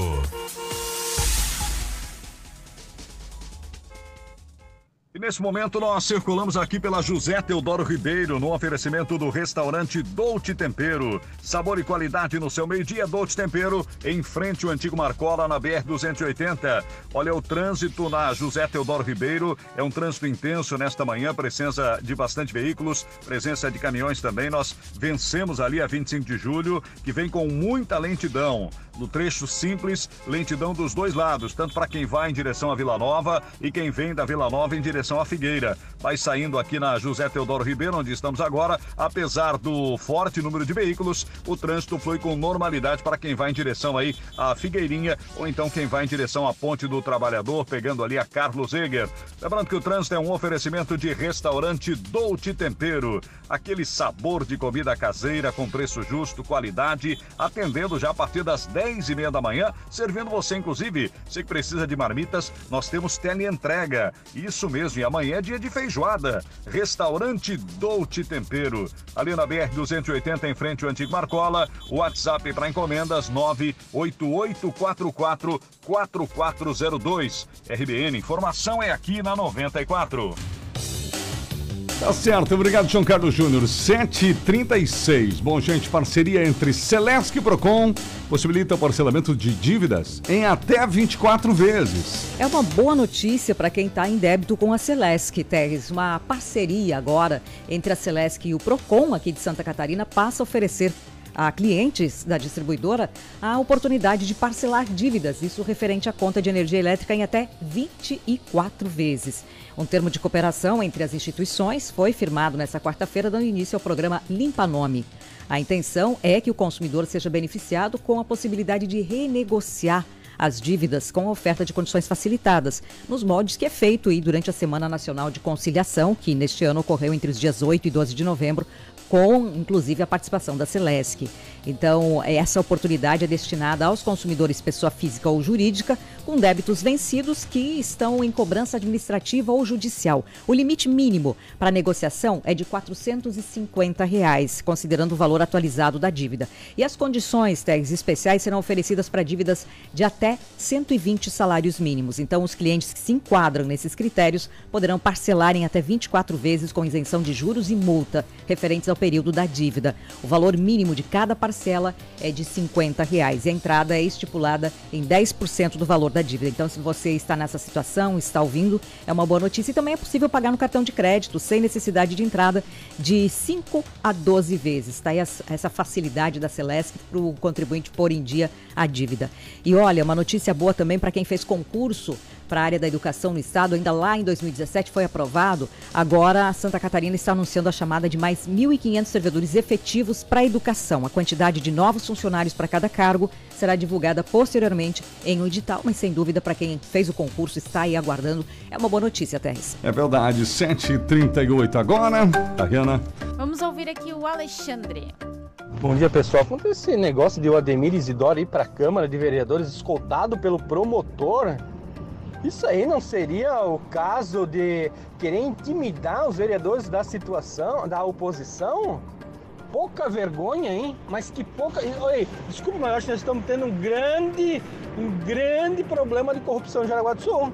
E nesse momento nós circulamos aqui pela José Teodoro Ribeiro no oferecimento do restaurante Dolce Tempero. Sabor e qualidade no seu meio-dia Dolce Tempero, em frente ao antigo Marcola na BR 280. Olha o trânsito na José Teodoro Ribeiro, é um trânsito intenso nesta manhã, presença de bastante veículos, presença de caminhões também. Nós vencemos ali a 25 de julho, que vem com muita lentidão no trecho simples, lentidão dos dois lados, tanto para quem vai em direção à Vila Nova e quem vem da Vila Nova em direção à Figueira. Vai saindo aqui na José Teodoro Ribeiro, onde estamos agora, apesar do forte número de veículos, o trânsito flui com normalidade para quem vai em direção aí à Figueirinha ou então quem vai em direção à Ponte do Trabalhador, pegando ali a Carlos Eger. Lembrando que o trânsito é um oferecimento de restaurante Dolce Tempero, aquele sabor de comida caseira com preço justo, qualidade, atendendo já a partir das 10 e meia da manhã, servindo você, inclusive, se precisa de marmitas, nós temos teleentrega. Isso mesmo, e amanhã é dia de feijoada. Restaurante Dolce Tempero, ali na BR-280, em frente ao Antigo Marcola, WhatsApp para encomendas 98844 4402. RBN, informação é aqui na 94. Tá certo, obrigado, João Carlos Júnior. 7h36. Bom, gente, parceria entre Celesc e Procon possibilita o parcelamento de dívidas em até 24 vezes. É uma boa notícia para quem está em débito com a Celesc, Teres. Uma parceria agora entre a Celesc e o Procon aqui de Santa Catarina passa a oferecer a clientes da distribuidora a oportunidade de parcelar dívidas, isso referente à conta de energia elétrica em até 24 vezes. Um termo de cooperação entre as instituições foi firmado nesta quarta-feira, dando início ao programa Limpa Nome. A intenção é que o consumidor seja beneficiado com a possibilidade de renegociar as dívidas com oferta de condições facilitadas, nos moldes que é feito aí durante a Semana Nacional de Conciliação, que neste ano ocorreu entre os dias 8 e 12 de novembro, com inclusive a participação da Celesc. Então, essa oportunidade é destinada aos consumidores pessoa física ou jurídica com débitos vencidos que estão em cobrança administrativa ou judicial. O limite mínimo para negociação é de 450 reais, considerando o valor atualizado da dívida. E as condições tags especiais serão oferecidas para dívidas de até 120 salários mínimos. Então, os clientes que se enquadram nesses critérios poderão parcelar em até 24 vezes com isenção de juros e multa referentes ao período da dívida. O valor mínimo de cada parcela é de 50 reais e a entrada é estipulada em 10% do valor da dívida. Então, se você está nessa situação, está ouvindo, é uma boa notícia. E também é possível pagar no cartão de crédito sem necessidade de entrada de 5 a 12 vezes. Está aí essa facilidade da Celeste para o contribuinte pôr em dia a dívida. E olha, uma notícia boa também para quem fez concurso para a área da educação no estado, ainda lá em 2017 foi aprovado. Agora, a Santa Catarina está anunciando a chamada de mais 1.500 servidores efetivos para a educação. A quantidade de novos funcionários para cada cargo será divulgada posteriormente em um edital, mas sem dúvida, para quem fez o concurso está aí aguardando, é uma boa notícia, Teres. É verdade, 7h38 agora. Tariana. Vamos ouvir aqui o Alexandre. Bom dia, pessoal. Quanto esse negócio de o Ademir Isidoro ir para a Câmara de Vereadores escoltado pelo promotor, isso aí não seria o caso de querer intimidar os vereadores da situação, da oposição? Pouca vergonha, hein? Mas que pouca. Oi, desculpa, mas eu acho que nós estamos tendo um grande, um grande problema de corrupção em Jaraguá do Sul.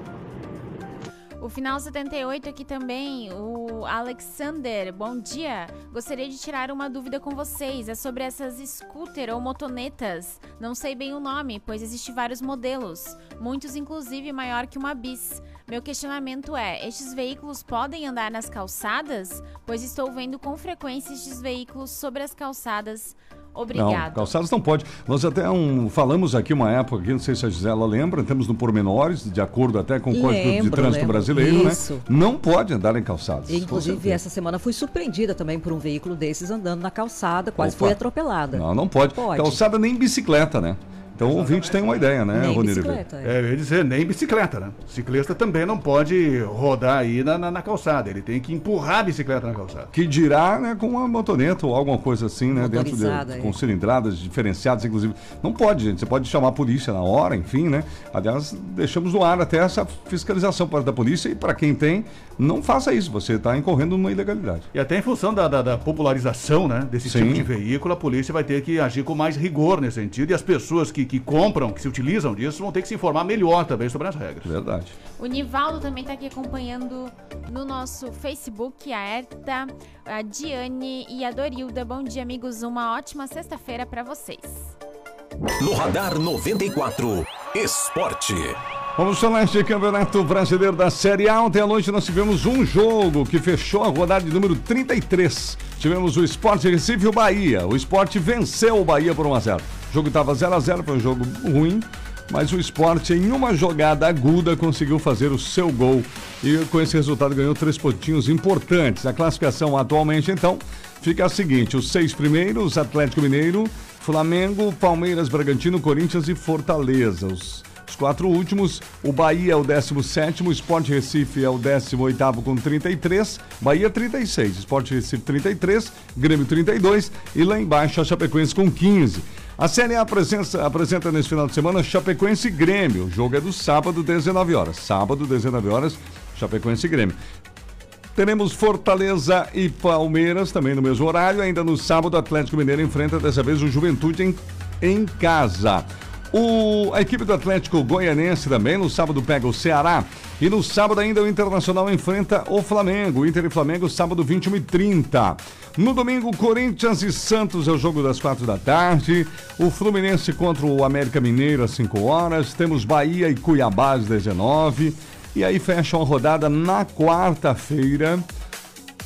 O final 78 aqui também, o Alexander, bom dia. Gostaria de tirar uma dúvida com vocês. É sobre essas scooter ou motonetas. Não sei bem o nome, pois existem vários modelos, muitos inclusive maior que uma bis. Meu questionamento é: estes veículos podem andar nas calçadas? Pois estou vendo com frequência estes veículos sobre as calçadas. Obrigado. Não, calçadas não pode. Nós até um, falamos aqui uma época, aqui, não sei se a Gisela lembra, temos no Pormenores, de acordo até com o Código de Trânsito lembro. Brasileiro, Isso. né? Não pode andar em calçadas. Inclusive, essa semana fui surpreendida também por um veículo desses andando na calçada, quase Opa. fui atropelada. Não, não pode. Pode. Calçada nem bicicleta, né? Então o ouvinte tem uma ideia, né, Nem Ronir? bicicleta, É, eu ia dizer, nem bicicleta, né? Ciclista também não pode rodar aí na, na, na calçada. Ele tem que empurrar a bicicleta na calçada. Que dirá, né, com uma motoneta ou alguma coisa assim, né? Dentro de, é. com cilindradas diferenciadas, inclusive. Não pode, gente. Você pode chamar a polícia na hora, enfim, né? Aliás, deixamos no ar até essa fiscalização parte da polícia e para quem tem, não faça isso. Você está incorrendo numa ilegalidade. E até em função da, da, da popularização né, desse Sim. tipo de veículo, a polícia vai ter que agir com mais rigor nesse sentido. E as pessoas que, que compram, que se utilizam disso, vão ter que se informar melhor também sobre as regras. Verdade. O Nivaldo também está aqui acompanhando no nosso Facebook, a Erta, a Diane e a Dorilda. Bom dia, amigos. Uma ótima sexta-feira para vocês. No Radar 94, Esporte. Vamos falar este Campeonato Brasileiro da Série A. Ontem à noite nós tivemos um jogo que fechou a rodada de número 33. Tivemos o Sport Recife e o Bahia. O Sport venceu o Bahia por 1 a 0. O jogo estava 0 a 0, foi um jogo ruim, mas o Sport em uma jogada aguda conseguiu fazer o seu gol e com esse resultado ganhou três pontinhos importantes. A classificação atualmente então fica a seguinte: os seis primeiros, Atlético Mineiro, Flamengo, Palmeiras, Bragantino, Corinthians e Fortaleza. Os, os quatro últimos, o Bahia é o 17, o Sport Recife é o 18 com 33, Bahia 36, Sport Recife 33, Grêmio 32 e lá embaixo a Chapecoense com 15. A Série A apresenta, apresenta nesse final de semana Chapecoense e Grêmio. O jogo é do sábado, 19 horas. Sábado, 19 horas, Chapecoense e Grêmio. Teremos Fortaleza e Palmeiras também no mesmo horário. Ainda no sábado, Atlético Mineiro enfrenta dessa vez o Juventude em, em casa. O, a equipe do Atlético Goianense também no sábado pega o Ceará. E no sábado ainda o Internacional enfrenta o Flamengo. Inter e Flamengo, sábado 21 e 30. No domingo, Corinthians e Santos é o jogo das quatro da tarde. O Fluminense contra o América Mineiro às 5 horas. Temos Bahia e Cuiabá às 19. E aí fecha uma rodada na quarta-feira.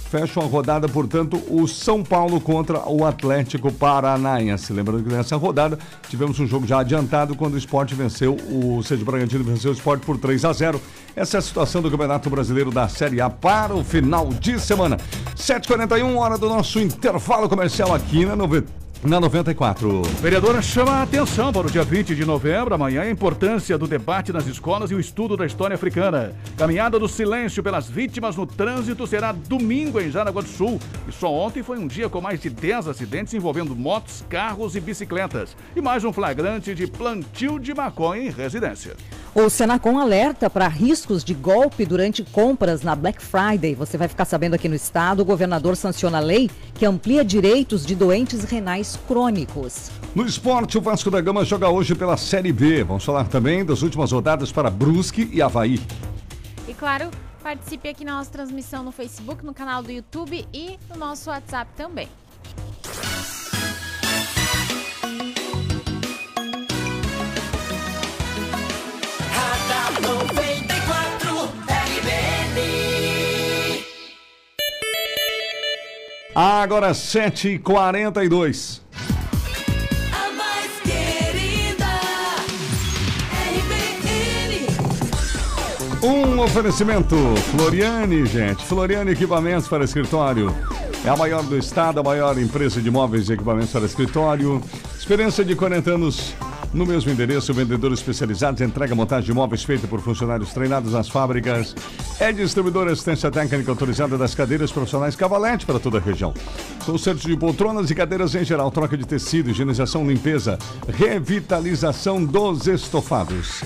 Fecha uma rodada, portanto, o São Paulo contra o Atlético Paranaense. Lembrando que nessa rodada tivemos um jogo já adiantado quando o esporte venceu, o Sede Bragantino venceu o esporte por 3 a 0. Essa é a situação do Campeonato Brasileiro da Série A para o final de semana. 7h41, hora do nosso intervalo comercial aqui na 90. Na 94. Vereadora chama a atenção para o dia 20 de novembro, amanhã, a importância do debate nas escolas e o estudo da história africana. Caminhada do silêncio pelas vítimas no trânsito será domingo em Jaraguá do Sul. E só ontem foi um dia com mais de 10 acidentes envolvendo motos, carros e bicicletas. E mais um flagrante de plantio de maconha em residência. O Senacom alerta para riscos de golpe durante compras na Black Friday. Você vai ficar sabendo aqui no estado, o governador sanciona a lei que amplia direitos de doentes renais crônicos. No esporte, o Vasco da Gama joga hoje pela Série B. Vamos falar também das últimas rodadas para Brusque e Havaí. E claro, participe aqui na nossa transmissão no Facebook, no canal do YouTube e no nosso WhatsApp também. Agora 7h42. A mais querida RBN. Um oferecimento. Floriane, gente. Floriane Equipamentos para Escritório. É a maior do estado, a maior empresa de móveis e equipamentos para escritório. Experiência de 40 anos no mesmo endereço, vendedores especializados, entrega montagem de móveis feita por funcionários treinados nas fábricas. É distribuidora assistência técnica autorizada das cadeiras profissionais Cavalete para toda a região. Conserto de poltronas e cadeiras em geral, troca de tecido, higienização, limpeza, revitalização dos estofados.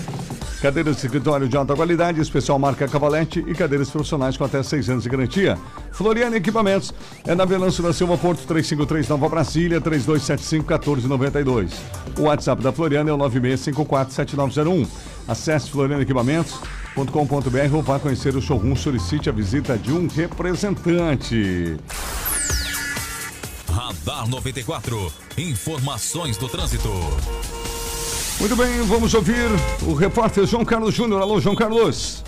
Cadeiras de escritório de alta qualidade, especial marca Cavalete e cadeiras profissionais com até 6 anos de garantia. Floriana Equipamentos é na Velanço da Silva Porto 353 Nova Brasília 3275 1492. O WhatsApp da Floriana é o 96547901. Acesse florianaequipamentos.com.br ou vá conhecer o showroom, solicite a visita de um representante. Radar 94. Informações do trânsito. Muito bem, vamos ouvir o repórter João Carlos Júnior. Alô, João Carlos.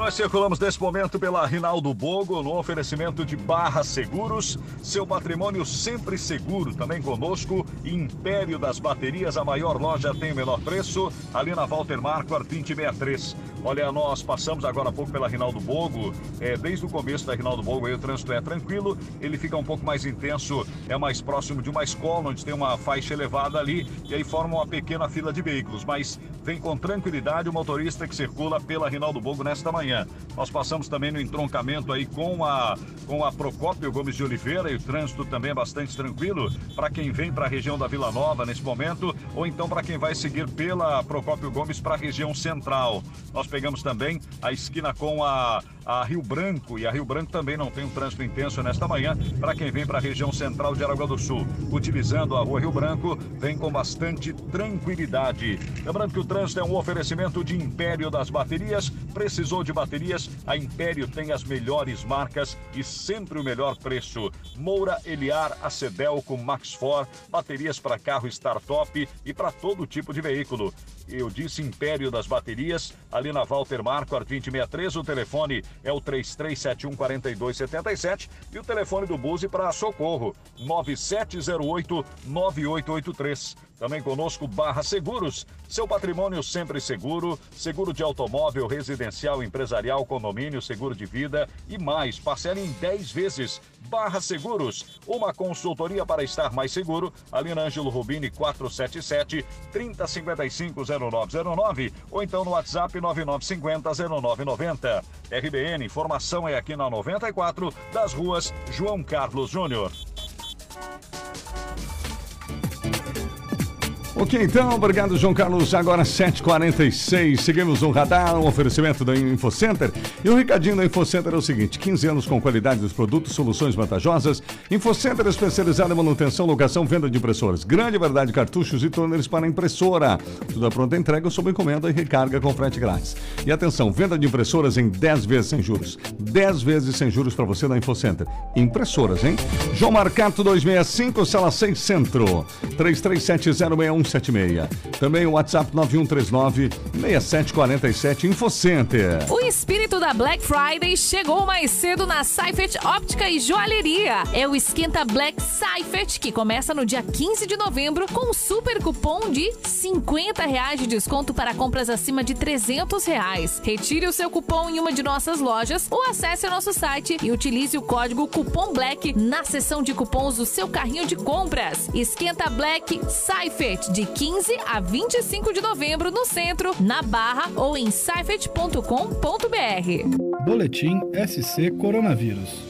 Nós circulamos nesse momento pela Rinaldo Bogo, no oferecimento de Barra Seguros, seu patrimônio sempre seguro. Também conosco, Império das Baterias, a maior loja tem o menor preço, ali na Walter Marquardt 2063. Olha, nós passamos agora há pouco pela Rinaldo Bogo, é, desde o começo da Rinaldo Bogo aí o trânsito é tranquilo, ele fica um pouco mais intenso, é mais próximo de uma escola, onde tem uma faixa elevada ali, e aí forma uma pequena fila de veículos, mas vem com tranquilidade o motorista que circula pela Rinaldo Bogo nesta manhã. Nós passamos também no entroncamento aí com a, com a Procópio Gomes de Oliveira, e o trânsito também é bastante tranquilo para quem vem para a região da Vila Nova nesse momento, ou então para quem vai seguir pela Procópio Gomes para a região central. Nós pegamos também a esquina com a, a Rio Branco e a Rio Branco também não tem um trânsito intenso nesta manhã para quem vem para a região central de Aragua do Sul. Utilizando a rua Rio Branco, vem com bastante tranquilidade. Lembrando que o trânsito é um oferecimento de Império das Baterias. Precisou de baterias, a Império tem as melhores marcas e sempre o melhor preço. Moura, Eliar, Acedelco, Max For, baterias para carro Startop e para todo tipo de veículo. Eu disse Império das Baterias, ali na Walter Marquardt 2063, o telefone é o 3371 4277 e o telefone do Buzi para socorro 9708 9883. Também conosco Barra Seguros, seu patrimônio sempre seguro, seguro de automóvel, residencial, empresarial, condomínio, seguro de vida e mais. Parcela em 10 vezes. Barra Seguros, uma consultoria para estar mais seguro. Ali na Ângelo Rubini 477 3055 0909 ou então no WhatsApp 9950 0990. RBN, informação é aqui na 94 das ruas João Carlos Júnior. Ok, então, obrigado, João Carlos. Agora 7h46, seguimos no radar, um oferecimento da InfoCenter. E o recadinho da InfoCenter é o seguinte: 15 anos com qualidade dos produtos, soluções vantajosas. InfoCenter especializada em manutenção, locação, venda de impressoras. Grande verdade, cartuchos e toners para impressora. Tudo à pronta entrega sob encomenda e recarga com frete grátis. E atenção, venda de impressoras em 10 vezes sem juros. 10 vezes sem juros para você na InfoCenter. Impressoras, hein? João Marcato 265, sala 6 Centro. 33706176. Também o WhatsApp 9139 6747 InfoCenter. O espírito da Black Friday chegou mais cedo na Seifert Óptica e Joalheria. É o Esquenta Black Seifert, que começa no dia 15 de novembro com um super cupom de 50 reais de desconto para compras acima de 300 reais. Retire o seu cupom em uma de nossas lojas ou acesse o nosso site e utilize o código Cupom Black na seção de cupons do seu carrinho de compras. Esquenta Black Seifert, de 15 a 25 de novembro no centro, na Barra ou em seifert.com.br. Boletim SC Coronavírus.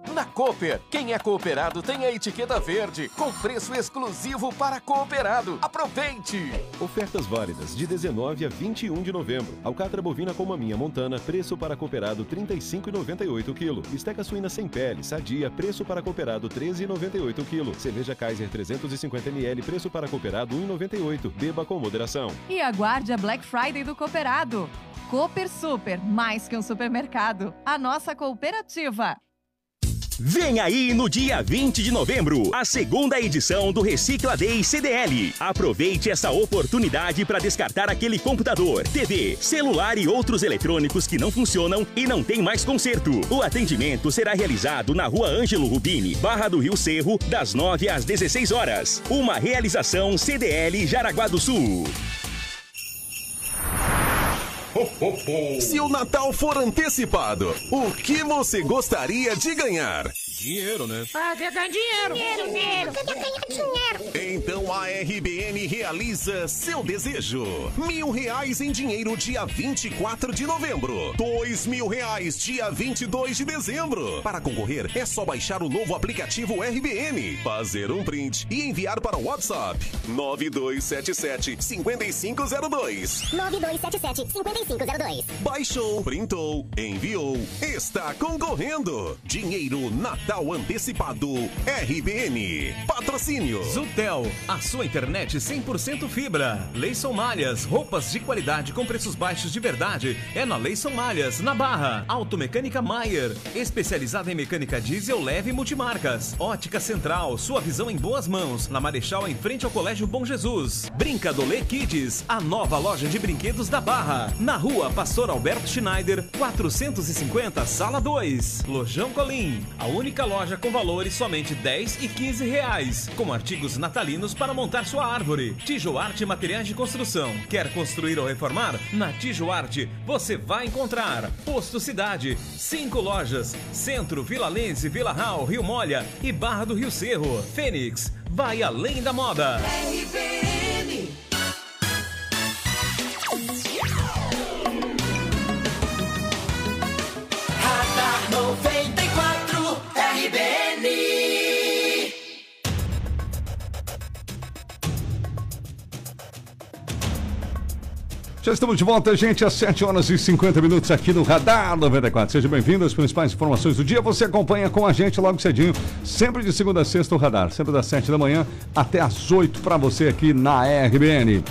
Na Cooper, quem é cooperado tem a etiqueta verde, com preço exclusivo para cooperado. Aproveite! Ofertas válidas de 19 a 21 de novembro. Alcatra bovina com maminha montana, preço para cooperado R$ 35,98 kg. Esteca suína sem pele, sadia, preço para cooperado R$ 13,98 kg. Cerveja Kaiser 350 ml, preço para cooperado R$ 1,98. Beba com moderação. E aguarde a Black Friday do Cooperado. Cooper Super, mais que um supermercado. A nossa cooperativa. Vem aí no dia 20 de novembro, a segunda edição do Recicla Day CDL. Aproveite essa oportunidade para descartar aquele computador, TV, celular e outros eletrônicos que não funcionam e não tem mais conserto. O atendimento será realizado na Rua Ângelo Rubini, Barra do Rio Cerro, das 9 às 16 horas. Uma realização CDL Jaraguá do Sul. Se o Natal for antecipado, o que você gostaria de ganhar? Dinheiro, né? Ah, quer ganhar dinheiro. Dinheiro, dinheiro. Quer ganhar dinheiro. Então a RBN realiza seu desejo. Mil reais em dinheiro dia 24 de novembro. Dois mil reais dia 22 de dezembro. Para concorrer, é só baixar o novo aplicativo RBN, fazer um print e enviar para o WhatsApp 9277 5502. 9277-5502. Baixou, printou, enviou, está concorrendo. Dinheiro Natal Antecipado RBN. Patrocínio. Zutel, a sua internet 100% fibra. Leison Malhas, roupas de qualidade com preços baixos de verdade. É na Leison Malhas, na Barra. Automecânica Maier, especializada em mecânica diesel leve e multimarcas. Ótica Central, sua visão em boas mãos. Na Marechal, em frente ao Colégio Bom Jesus. Brincadolê Kids, a nova loja de brinquedos da Barra. Na rua Pastor Alberto Schneider, 450, sala 2. Lojão Colim, a única loja com valores somente 10 e 15 reais. Com artigos natalinos para montar sua árvore. Tijoarte Materiais de Construção. Quer construir ou reformar? Na Tijoarte você vai encontrar Posto Cidade, cinco lojas: Centro, Vila Lense, Vila Real, Rio Molha e Barra do Rio Cerro. Fênix, vai além da moda. RBN. Radar CBN. Já estamos de volta, gente, às 7 horas e 50 minutos aqui no Radar 94. Seja bem-vindo às principais informações do dia. Você acompanha com a gente logo cedinho, sempre de segunda a sexta, o Radar. Sempre das 7 da manhã até às 8 para você aqui na RBN.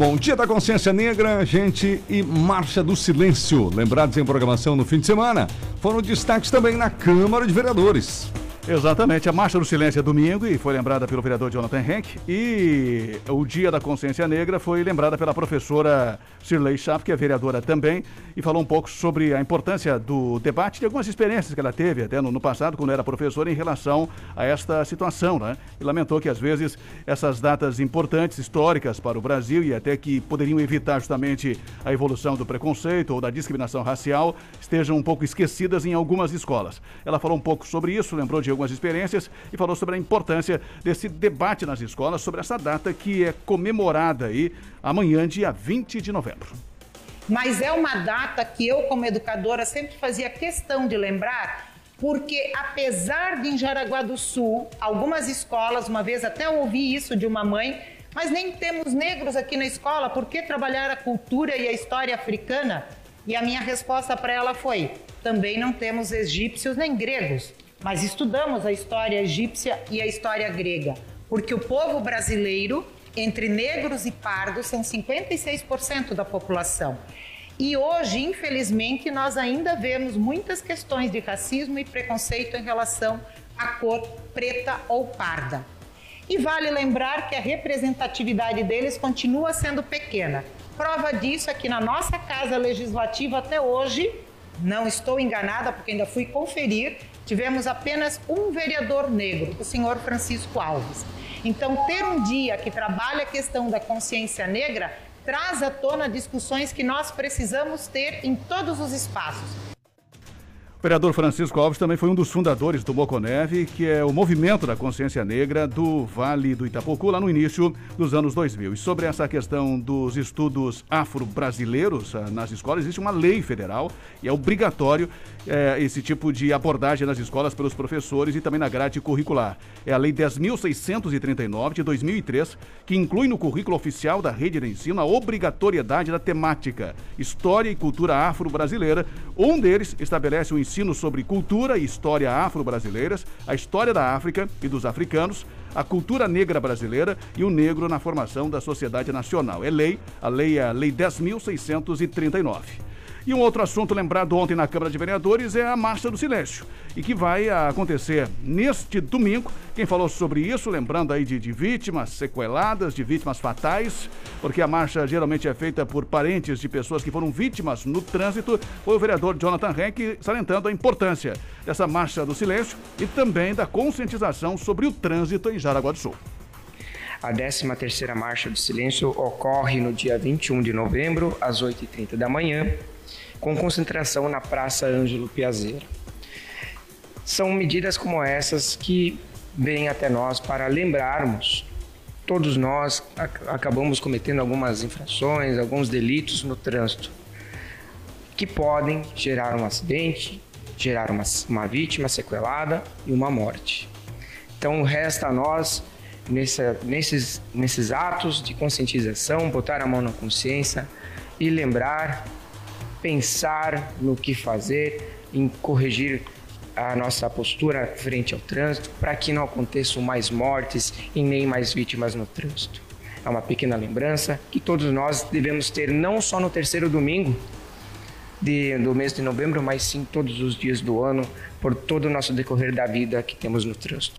Bom, Dia da Consciência Negra, gente, e Marcha do Silêncio, lembrados em programação no fim de semana, foram destaques também na Câmara de Vereadores. Exatamente, a Marcha do Silêncio é domingo e foi lembrada pelo vereador Jonathan Henck. E o Dia da Consciência Negra foi lembrada pela professora Shirley Schaff, que é vereadora também, e falou um pouco sobre a importância do debate de algumas experiências que ela teve até no, no passado, quando era professora, em relação a esta situação. Né? E lamentou que, às vezes, essas datas importantes, históricas para o Brasil e até que poderiam evitar justamente a evolução do preconceito ou da discriminação racial, estejam um pouco esquecidas em algumas escolas. Ela falou um pouco sobre isso, lembrou de algumas experiências e falou sobre a importância desse debate nas escolas sobre essa data que é comemorada aí amanhã, dia 20 de novembro. Mas é uma data que eu, como educadora, sempre fazia questão de lembrar, porque apesar de em Jaraguá do Sul, algumas escolas, uma vez até ouvi isso de uma mãe, mas nem temos negros aqui na escola, por que trabalhar a cultura e a história africana? E a minha resposta para ela foi: também não temos egípcios nem gregos mas estudamos a história egípcia e a história grega, porque o povo brasileiro, entre negros e pardos, são 56% da população. E hoje, infelizmente, nós ainda vemos muitas questões de racismo e preconceito em relação à cor preta ou parda. E vale lembrar que a representatividade deles continua sendo pequena. Prova disso é que na nossa Casa Legislativa até hoje, não estou enganada porque ainda fui conferir, tivemos apenas um vereador negro, o senhor Francisco Alves. Então, ter um dia que trabalha a questão da consciência negra traz à tona discussões que nós precisamos ter em todos os espaços. O vereador Francisco Alves também foi um dos fundadores do Moconeve, que é o movimento da consciência negra do Vale do Itapocu, lá no início dos anos 2000. E sobre essa questão dos estudos afro-brasileiros ah, nas escolas, existe uma lei federal e é obrigatório é, esse tipo de abordagem nas escolas pelos professores e também na grade curricular. É a Lei 10.639 de 2003, que inclui no currículo oficial da rede de ensino a obrigatoriedade da temática História e Cultura Afro-Brasileira. Um deles estabelece o ensino ensino sobre cultura e história afro-brasileiras, a história da África e dos africanos, a cultura negra brasileira e o negro na formação da sociedade nacional. É lei, a lei é a Lei 10.639. E um outro assunto lembrado ontem na Câmara de Vereadores é a Marcha do Silêncio, e que vai acontecer neste domingo. Quem falou sobre isso, lembrando aí de, de, vítimas sequeladas, de vítimas fatais, porque a marcha geralmente é feita por parentes de pessoas que foram vítimas no trânsito, foi o vereador Jonathan Henck salientando a importância dessa Marcha do Silêncio e também da conscientização sobre o trânsito em Jaraguá do Sul. A 13ª Marcha do Silêncio ocorre no dia 21 de novembro, às 8h30 da manhã, com concentração na Praça Ângelo Piazeira. São medidas como essas que vêm até nós para lembrarmos. Todos nós acabamos cometendo algumas infrações, alguns delitos no trânsito, que podem gerar um acidente, gerar uma, uma vítima sequelada e uma morte. Então resta a nós, nessa, nesses, nesses atos de conscientização, botar a mão na consciência e lembrar pensar no que fazer, em corrigir a nossa postura frente ao trânsito para que não aconteçam mais mortes e nem mais vítimas no trânsito. É uma pequena lembrança que todos nós devemos ter não só no terceiro domingo de, do mês de novembro, mas sim todos os dias do ano, por todo o nosso decorrer da vida que temos no trânsito.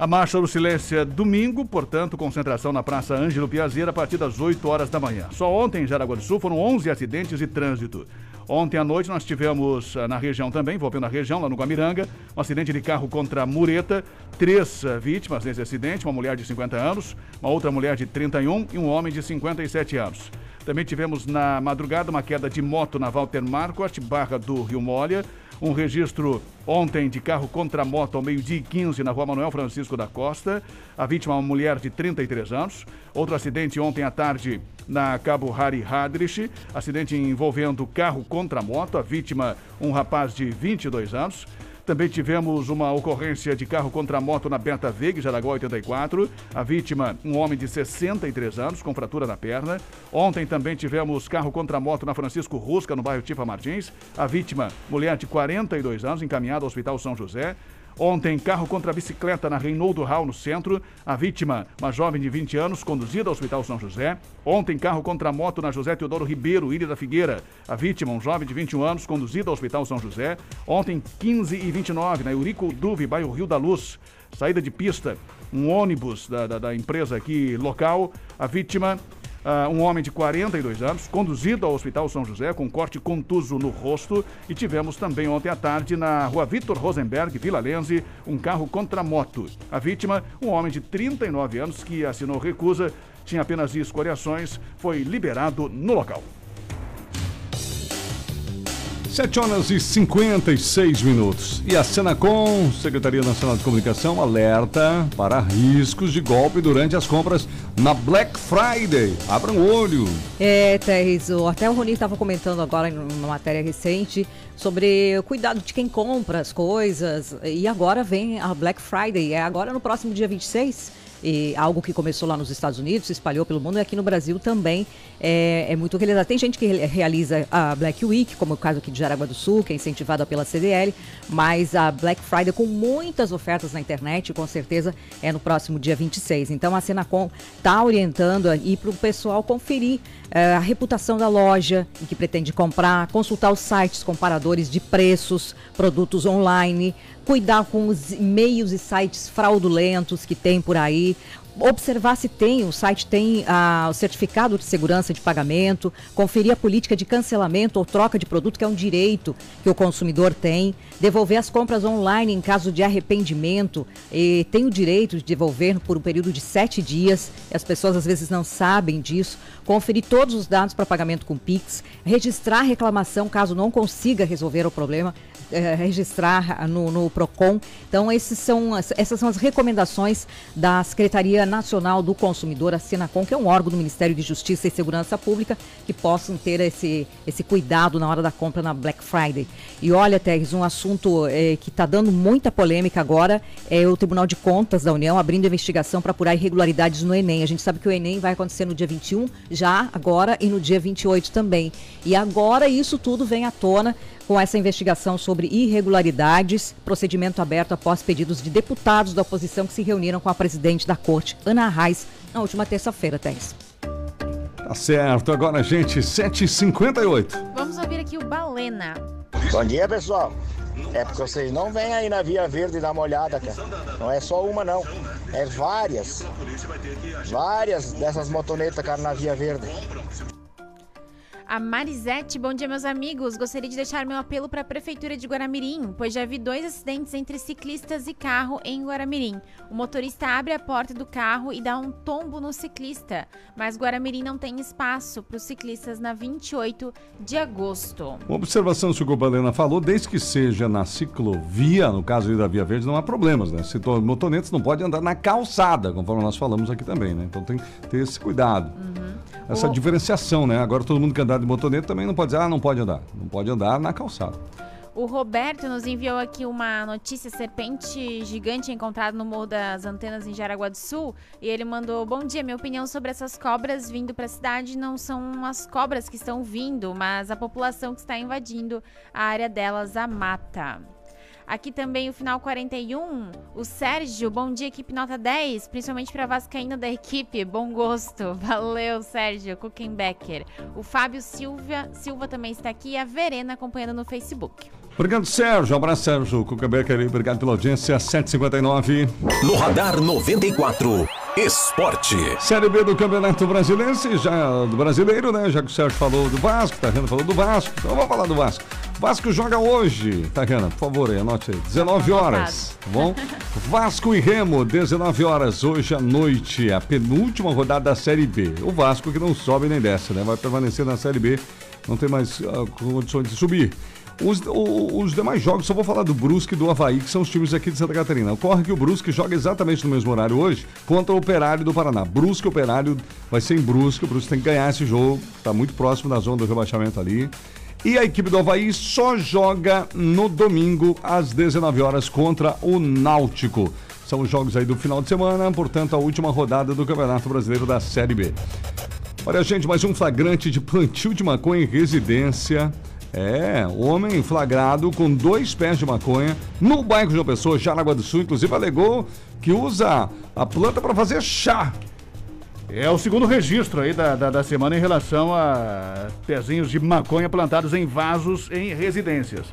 A Marcha do Silêncio é domingo, portanto, concentração na Praça Ângelo Piazeira a partir das 8 horas da manhã. Só ontem em Jaraguá do Sul foram 11 acidentes de trânsito. Ontem à noite nós tivemos ah, na região também, envolvendo a região, lá no Guamiranga, um acidente de carro contra a mureta. Três ah, vítimas nesse acidente, uma mulher de 50 anos, uma outra mulher de 31 e um homem de 57 anos. Também tivemos na madrugada uma queda de moto na Walter Marquardt, Barra do Rio Molha. Um registro ontem de carro contra moto ao meio-dia e 15 na rua Manuel Francisco da Costa. A vítima é uma mulher de 33 anos. Outro acidente ontem à tarde na Cabo Hari Hadrich. Acidente envolvendo carro contra moto. A vítima, um rapaz de 22 anos. Também tivemos uma ocorrência de carro contra moto na Berta Veiga, Jaraguá 84. A vítima, um homem de 63 anos, com fratura na perna. Ontem também tivemos carro contra moto na Francisco Rusca, no bairro Tifa Martins. A vítima, mulher de 42 anos, encaminhada ao Hospital São José. Ontem, carro contra bicicleta na Reinaldo Hall, no centro. A vítima, uma jovem de 20 anos, conduzida ao Hospital São José. Ontem, carro contra moto na José Teodoro Ribeiro, Ilha da Figueira. A vítima, um jovem de 21 anos, conduzida ao Hospital São José. Ontem, 15 e 29, na Eurico Duve, bairro Rio da Luz. Saída de pista, um ônibus da, da, da empresa aqui local. A vítima, Uh, um homem de 42 anos, conduzido ao Hospital São José com corte contuso no rosto. E tivemos também ontem à tarde, na rua Vitor Rosenberg, Vila Lenze, um carro contra moto. A vítima, um homem de 39 anos que assinou recusa, tinha apenas escoriações, foi liberado no local. 7 horas e 56 minutos. E a Senacom, Secretaria Nacional de Comunicação, alerta para riscos de golpe durante as compras na Black Friday. Abram o olho. É, Terres, até o Rony estava comentando agora em uma matéria recente sobre o cuidado de quem compra as coisas. E agora vem a Black Friday. É agora no próximo dia 26 e algo que começou lá nos Estados Unidos, se espalhou pelo mundo e aqui no Brasil também é, é muito realizado. Tem gente que realiza a Black Week, como é o caso aqui de Jaraguá do Sul, que é incentivada pela CDL, mas a Black Friday com muitas ofertas na internet, com certeza é no próximo dia 26. Então a Senacom está orientando aí para o pessoal conferir a reputação da loja em que pretende comprar, consultar os sites comparadores de preços, produtos online, cuidar com os e-mails e sites fraudulentos que tem por aí, observar se tem, o site tem ah, o certificado de segurança de pagamento, conferir a política de cancelamento ou troca de produto, que é um direito que o consumidor tem, devolver as compras online em caso de arrependimento, e tem o direito de devolver por um período de sete dias, as pessoas às vezes não sabem disso, conferir todos os dados para pagamento com Pix, registrar reclamação caso não consiga resolver o problema, eh, registrar no, no, PROCON. Então, esses são, essas são as recomendações da Secretaria Nacional do Consumidor, a Senacom, que é um órgão do Ministério de Justiça e Segurança Pública, que possam ter esse, esse cuidado na hora da compra na Black Friday. E olha, Teres, um assunto eh, que está dando muita polêmica agora é o Tribunal de Contas da União abrindo investigação para apurar irregularidades no Enem. A gente sabe que o Enem vai acontecer no dia 21, já agora, e no dia 28 também. E agora isso tudo vem à tona com essa investigação sobre irregularidades, procedimento aberto após pedidos de deputados da oposição que se reuniram com a presidente da corte, Ana Reis, na última terça-feira. Tá certo, agora, gente, 7h58. Vamos ouvir aqui o Balena. Bom dia, pessoal. É porque vocês não vêm aí na Via Verde dar uma olhada, cara. Não é só uma, não. É várias. Várias dessas motonetas, cara, na Via Verde. A Marisete, bom dia, meus amigos. Gostaria de deixar meu apelo para a Prefeitura de Guaramirim, pois já vi dois acidentes entre ciclistas e carro em Guaramirim. O motorista abre a porta do carro e dá um tombo no ciclista, mas Guaramirim não tem espaço para os ciclistas na 28 de agosto. Uma observação que o Balena falou, desde que seja na ciclovia, no caso da Via Verde, não há problemas, né? Se motonetas não podem andar na calçada, conforme nós falamos aqui também, né? Então tem que ter esse cuidado. Uhum. Essa o... diferenciação, né? Agora todo mundo que andar de motoneta também não pode dizer, ah, não pode andar. Não pode andar na calçada. O Roberto nos enviou aqui uma notícia: serpente gigante encontrada no Morro das Antenas em Jaraguá do Sul. E ele mandou: Bom dia, minha opinião sobre essas cobras vindo para a cidade não são as cobras que estão vindo, mas a população que está invadindo a área delas, a mata. Aqui também o final 41. O Sérgio, bom dia, equipe nota 10. Principalmente para Vascaína da equipe. Bom gosto. (laughs) Valeu, Sérgio Kuchenbecker. O Fábio Silva, Silva também está aqui e a Verena acompanhando no Facebook. Obrigado, Sérgio. Um abraço, Sérgio Kuchenbecker. Obrigado pela audiência. 759. No Radar 94. Esporte. Série B do Campeonato Brasileiro, já do brasileiro, né? Já que o Sérgio falou do Vasco, tá vendo? Falou do Vasco. Então vamos falar do Vasco. Vasco joga hoje, Tariana, por favor, anote aí. 19 horas, tá bom? (laughs) Vasco e Remo, 19 horas, hoje à noite, a penúltima rodada da Série B. O Vasco que não sobe nem desce, né? Vai permanecer na Série B, não tem mais uh, condições de subir. Os, os, demais jogos, só vou falar do Brusque e do Havaí, que são os times aqui de Santa Catarina. Ocorre que o Brusque joga exatamente no mesmo horário hoje contra o Operário do Paraná. Brusque Operário vai ser em Brusque, o Brusque tem que ganhar esse jogo, está muito próximo da zona do rebaixamento ali. E a equipe do Havaí só joga no domingo às 19 horas contra o Náutico. São os jogos aí do final de semana, portanto, a última rodada do Campeonato Brasileiro da Série B. Olha, gente, mais um flagrante de plantio de maconha em residência. É, homem flagrado com dois pés de maconha no bairro de João Pessoa, Jaraguá do Sul, inclusive alegou que usa a planta para fazer chá. É o segundo registro aí da, da, da, semana em relação a pezinhos de maconha plantados em vasos em residências.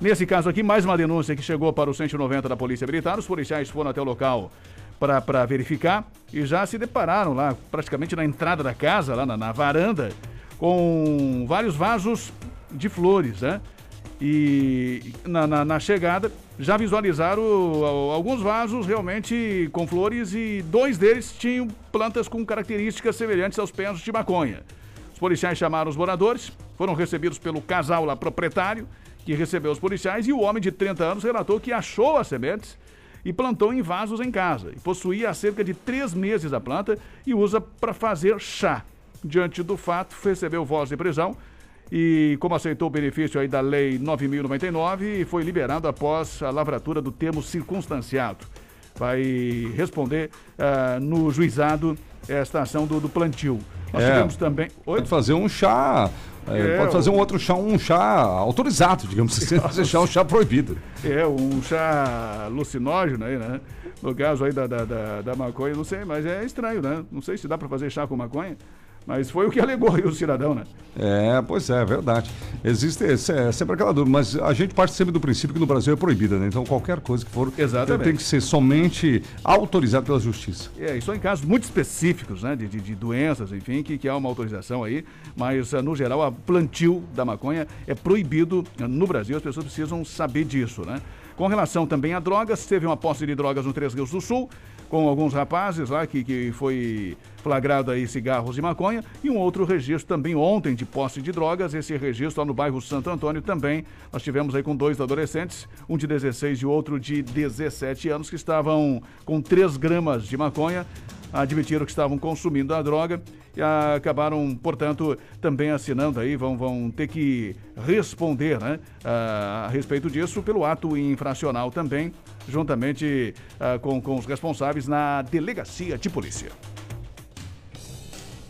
Nesse caso aqui, mais uma denúncia que chegou para o 190 da Polícia Militar. Os policiais foram até o local para verificar e já se depararam lá, praticamente na entrada da casa, lá na, na varanda, com vários vasos de flores, né? E na, na, na chegada já visualizaram alguns vasos realmente com flores e dois deles tinham plantas com características semelhantes aos pés de maconha. Os policiais chamaram os moradores, foram recebidos pelo casal lá proprietário, que recebeu os policiais, e o homem de 30 anos relatou que achou as sementes e plantou em vasos em casa. E possuía há cerca de três meses a planta e usa para fazer chá. Diante do fato, recebeu voz de prisão e como aceitou o benefício aí da Lei 9.099 foi liberado após a lavratura do termo circunstanciado. Vai responder uh, no juizado esta ação do, do plantio. Nós é, tivemos também. Oi? Pode fazer um chá. É, pode fazer um outro chá, um chá autorizado, digamos assim, (laughs) fazer chá, um chá proibido. É, um chá alucinógeno aí, né? No caso aí da, da, da, da maconha, não sei, mas é estranho, né? Não sei se dá para fazer chá com maconha. Mas foi o que alegou aí o cidadão, né? É, pois é, é verdade. Existe é, sempre aquela dúvida, mas a gente parte sempre do princípio que no Brasil é proibida, né? Então qualquer coisa que for Exatamente. tem que ser somente autorizado pela justiça. É, isso em casos muito específicos, né? De, de, de doenças, enfim, que, que há uma autorização aí, mas no geral, o plantio da maconha é proibido no Brasil, as pessoas precisam saber disso, né? Com relação também a drogas, teve uma posse de drogas no Três Rios do Sul com alguns rapazes lá que, que foi flagrado aí cigarros de maconha e um outro registro também ontem de posse de drogas, esse registro lá no bairro Santo Antônio também. Nós tivemos aí com dois adolescentes, um de 16 e outro de 17 anos que estavam com 3 gramas de maconha admitiram que estavam consumindo a droga e acabaram, portanto, também assinando aí, vão, vão ter que responder né, a, a respeito disso pelo ato infracional também, juntamente uh, com, com os responsáveis na delegacia de polícia.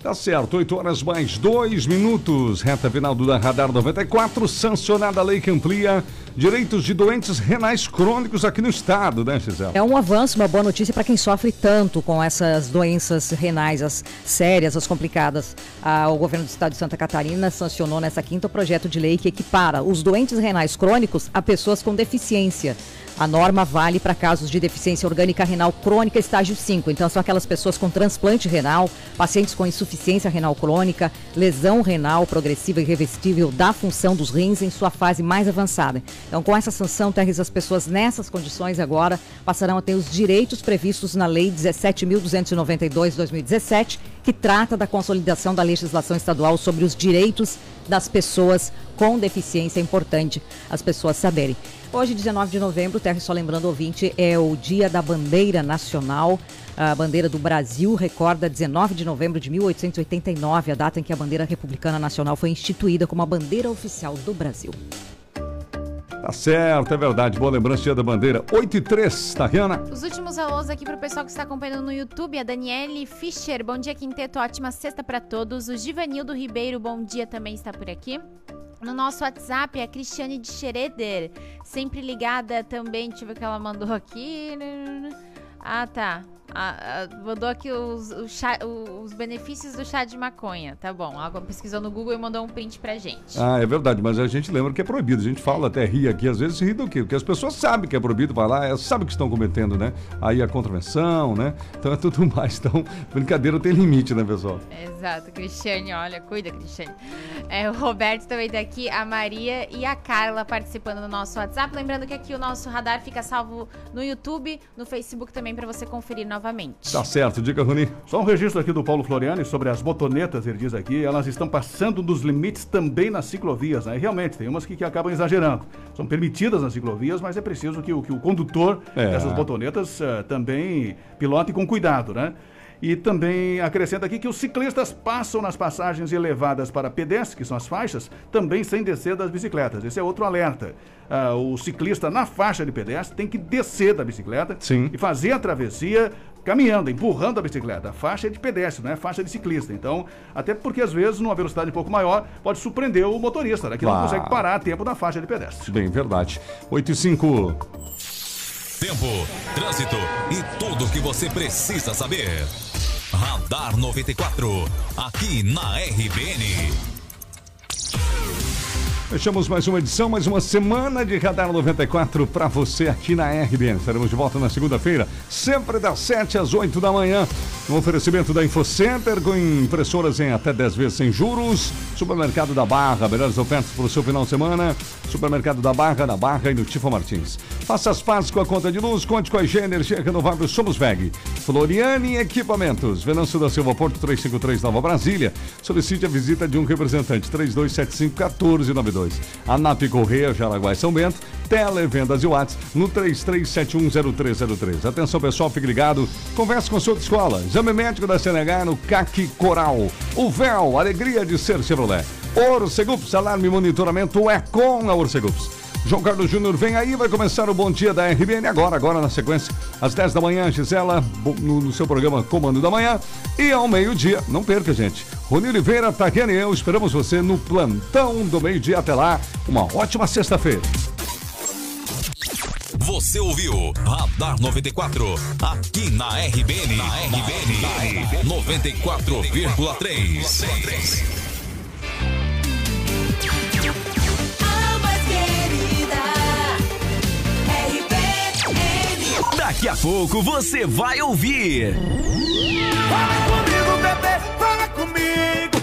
Tá certo, 8 horas mais 2 minutos. Reta final do Radar 94, sancionada a lei que amplia direitos de doentes renais crônicos aqui no estado, né, Gisele? É um avanço, uma boa notícia para quem sofre tanto com essas doenças renais, as sérias, as complicadas. Ah, o governo do estado de Santa Catarina sancionou nessa quinta o projeto de lei que equipara os doentes renais crônicos a pessoas com deficiência. A norma vale para casos de deficiência orgânica renal crônica estágio 5. Então, são aquelas pessoas com transplante renal, pacientes com insuficiência renal crônica, lesão renal progressiva e revestível da função dos rins em sua fase mais avançada. Então, com essa sanção, Terres, as pessoas nessas condições agora passarão a ter os direitos previstos na Lei 17.292-2017, que trata da consolidação da legislação estadual sobre os direitos das pessoas com deficiência. É importante as pessoas saberem. Hoje, 19 de novembro, Terra só lembrando ouvinte, é o Dia da Bandeira Nacional. A bandeira do Brasil recorda 19 de novembro de 1889, a data em que a bandeira republicana nacional foi instituída como a bandeira oficial do Brasil. Tá certo, é verdade. Boa lembrança, Dia da Bandeira. 8 e 3, Tariana. Os últimos alôs aqui pro pessoal que está acompanhando no YouTube. A Daniele Fischer, bom dia, Quinteto. Ótima sexta para todos. O Givanildo Ribeiro, bom dia, também está por aqui. No nosso WhatsApp, a Cristiane de Schroeder, sempre ligada também. Deixa eu ver o que ela mandou aqui. Ah, tá. Ah, ah, mandou aqui os, chá, os, benefícios do chá de maconha. Tá bom. Ela pesquisou no Google e mandou um print pra gente. Ah, é verdade, mas a gente lembra que é proibido. A gente fala até ri aqui, às vezes ri do quê? Porque as pessoas sabem que é proibido, vai lá, elas sabem que estão cometendo, né? Aí a contravenção, né? Então é tudo (laughs) mais. Então, brincadeira tem limite, né, pessoal? Exato. Cristiane, olha, cuida, Cristiane. É, o Roberto também tá aqui, a Maria e a Carla participando do nosso WhatsApp. Lembrando que aqui o nosso radar fica salvo no YouTube, no Facebook também para você conferir novamente. Tá certo, diga, Rony. Só um registro aqui do Paulo Floriani sobre as motonetas, ele diz aqui, elas estão passando dos limites também nas ciclovias, né? E realmente, tem umas que, que acabam exagerando. São permitidas nas ciclovias, mas é preciso que o, que o condutor é. dessas motonetas uh, também pilote com cuidado, né? E também acrescenta aqui que os ciclistas passam nas passagens elevadas para pedestres, que são as faixas, também sem descer das bicicletas. Esse é outro alerta. Ah, o ciclista na faixa de pedestre tem que descer da bicicleta Sim. e fazer a travessia caminhando, empurrando a bicicleta. A faixa é de pedestre, não é faixa de ciclista. Então, até porque às vezes, numa velocidade um pouco maior, pode surpreender o motorista, né? Que Claro. não consegue parar a tempo da faixa de pedestre. Bem, verdade. 8 e 5. Tempo, trânsito e tudo o que você precisa saber. Radar 94, aqui na RBN. Fechamos mais uma edição, mais uma semana de Radar 94 para você aqui na RBN. Estaremos de volta na segunda-feira, sempre das 7 às 8 da manhã. Um oferecimento da InfoCenter com impressoras em até 10 vezes sem juros. Supermercado da Barra, melhores ofertas para o seu final de semana. Supermercado da Barra, na Barra e no Tifa Martins. Faça as pazes com a conta de luz, conte com a IG Energia Renovável Somos VEG. Floriane Equipamentos, Venâncio da Silva Porto 353 Nova Brasília. Solicite a visita de um representante 3275-1492. ANAP Correia, Jaraguá e São Bento. Televendas e Whats no 33710303. Atenção pessoal, fique ligado. Converse com a sua escola. Exame médico da CNH no CAC Coral. O véu, alegria de ser Chevrolet. Orcegups, alarme e monitoramento é com a Orcegups. João Carlos Júnior vem aí, vai começar o Bom Dia da RBN agora, agora na sequência, às 10 da manhã, Gisela, no, no seu programa Comando da Manhã, e ao meio-dia, não perca, gente. Rony Oliveira, Tatiana e eu esperamos você no plantão do meio-dia. Até lá, uma ótima sexta-feira. Você ouviu Radar 94, aqui na RBN. Na RBN, 94,3. A mais querida. RBN. Daqui a pouco você vai ouvir. Fala comigo, bebê, fala comigo.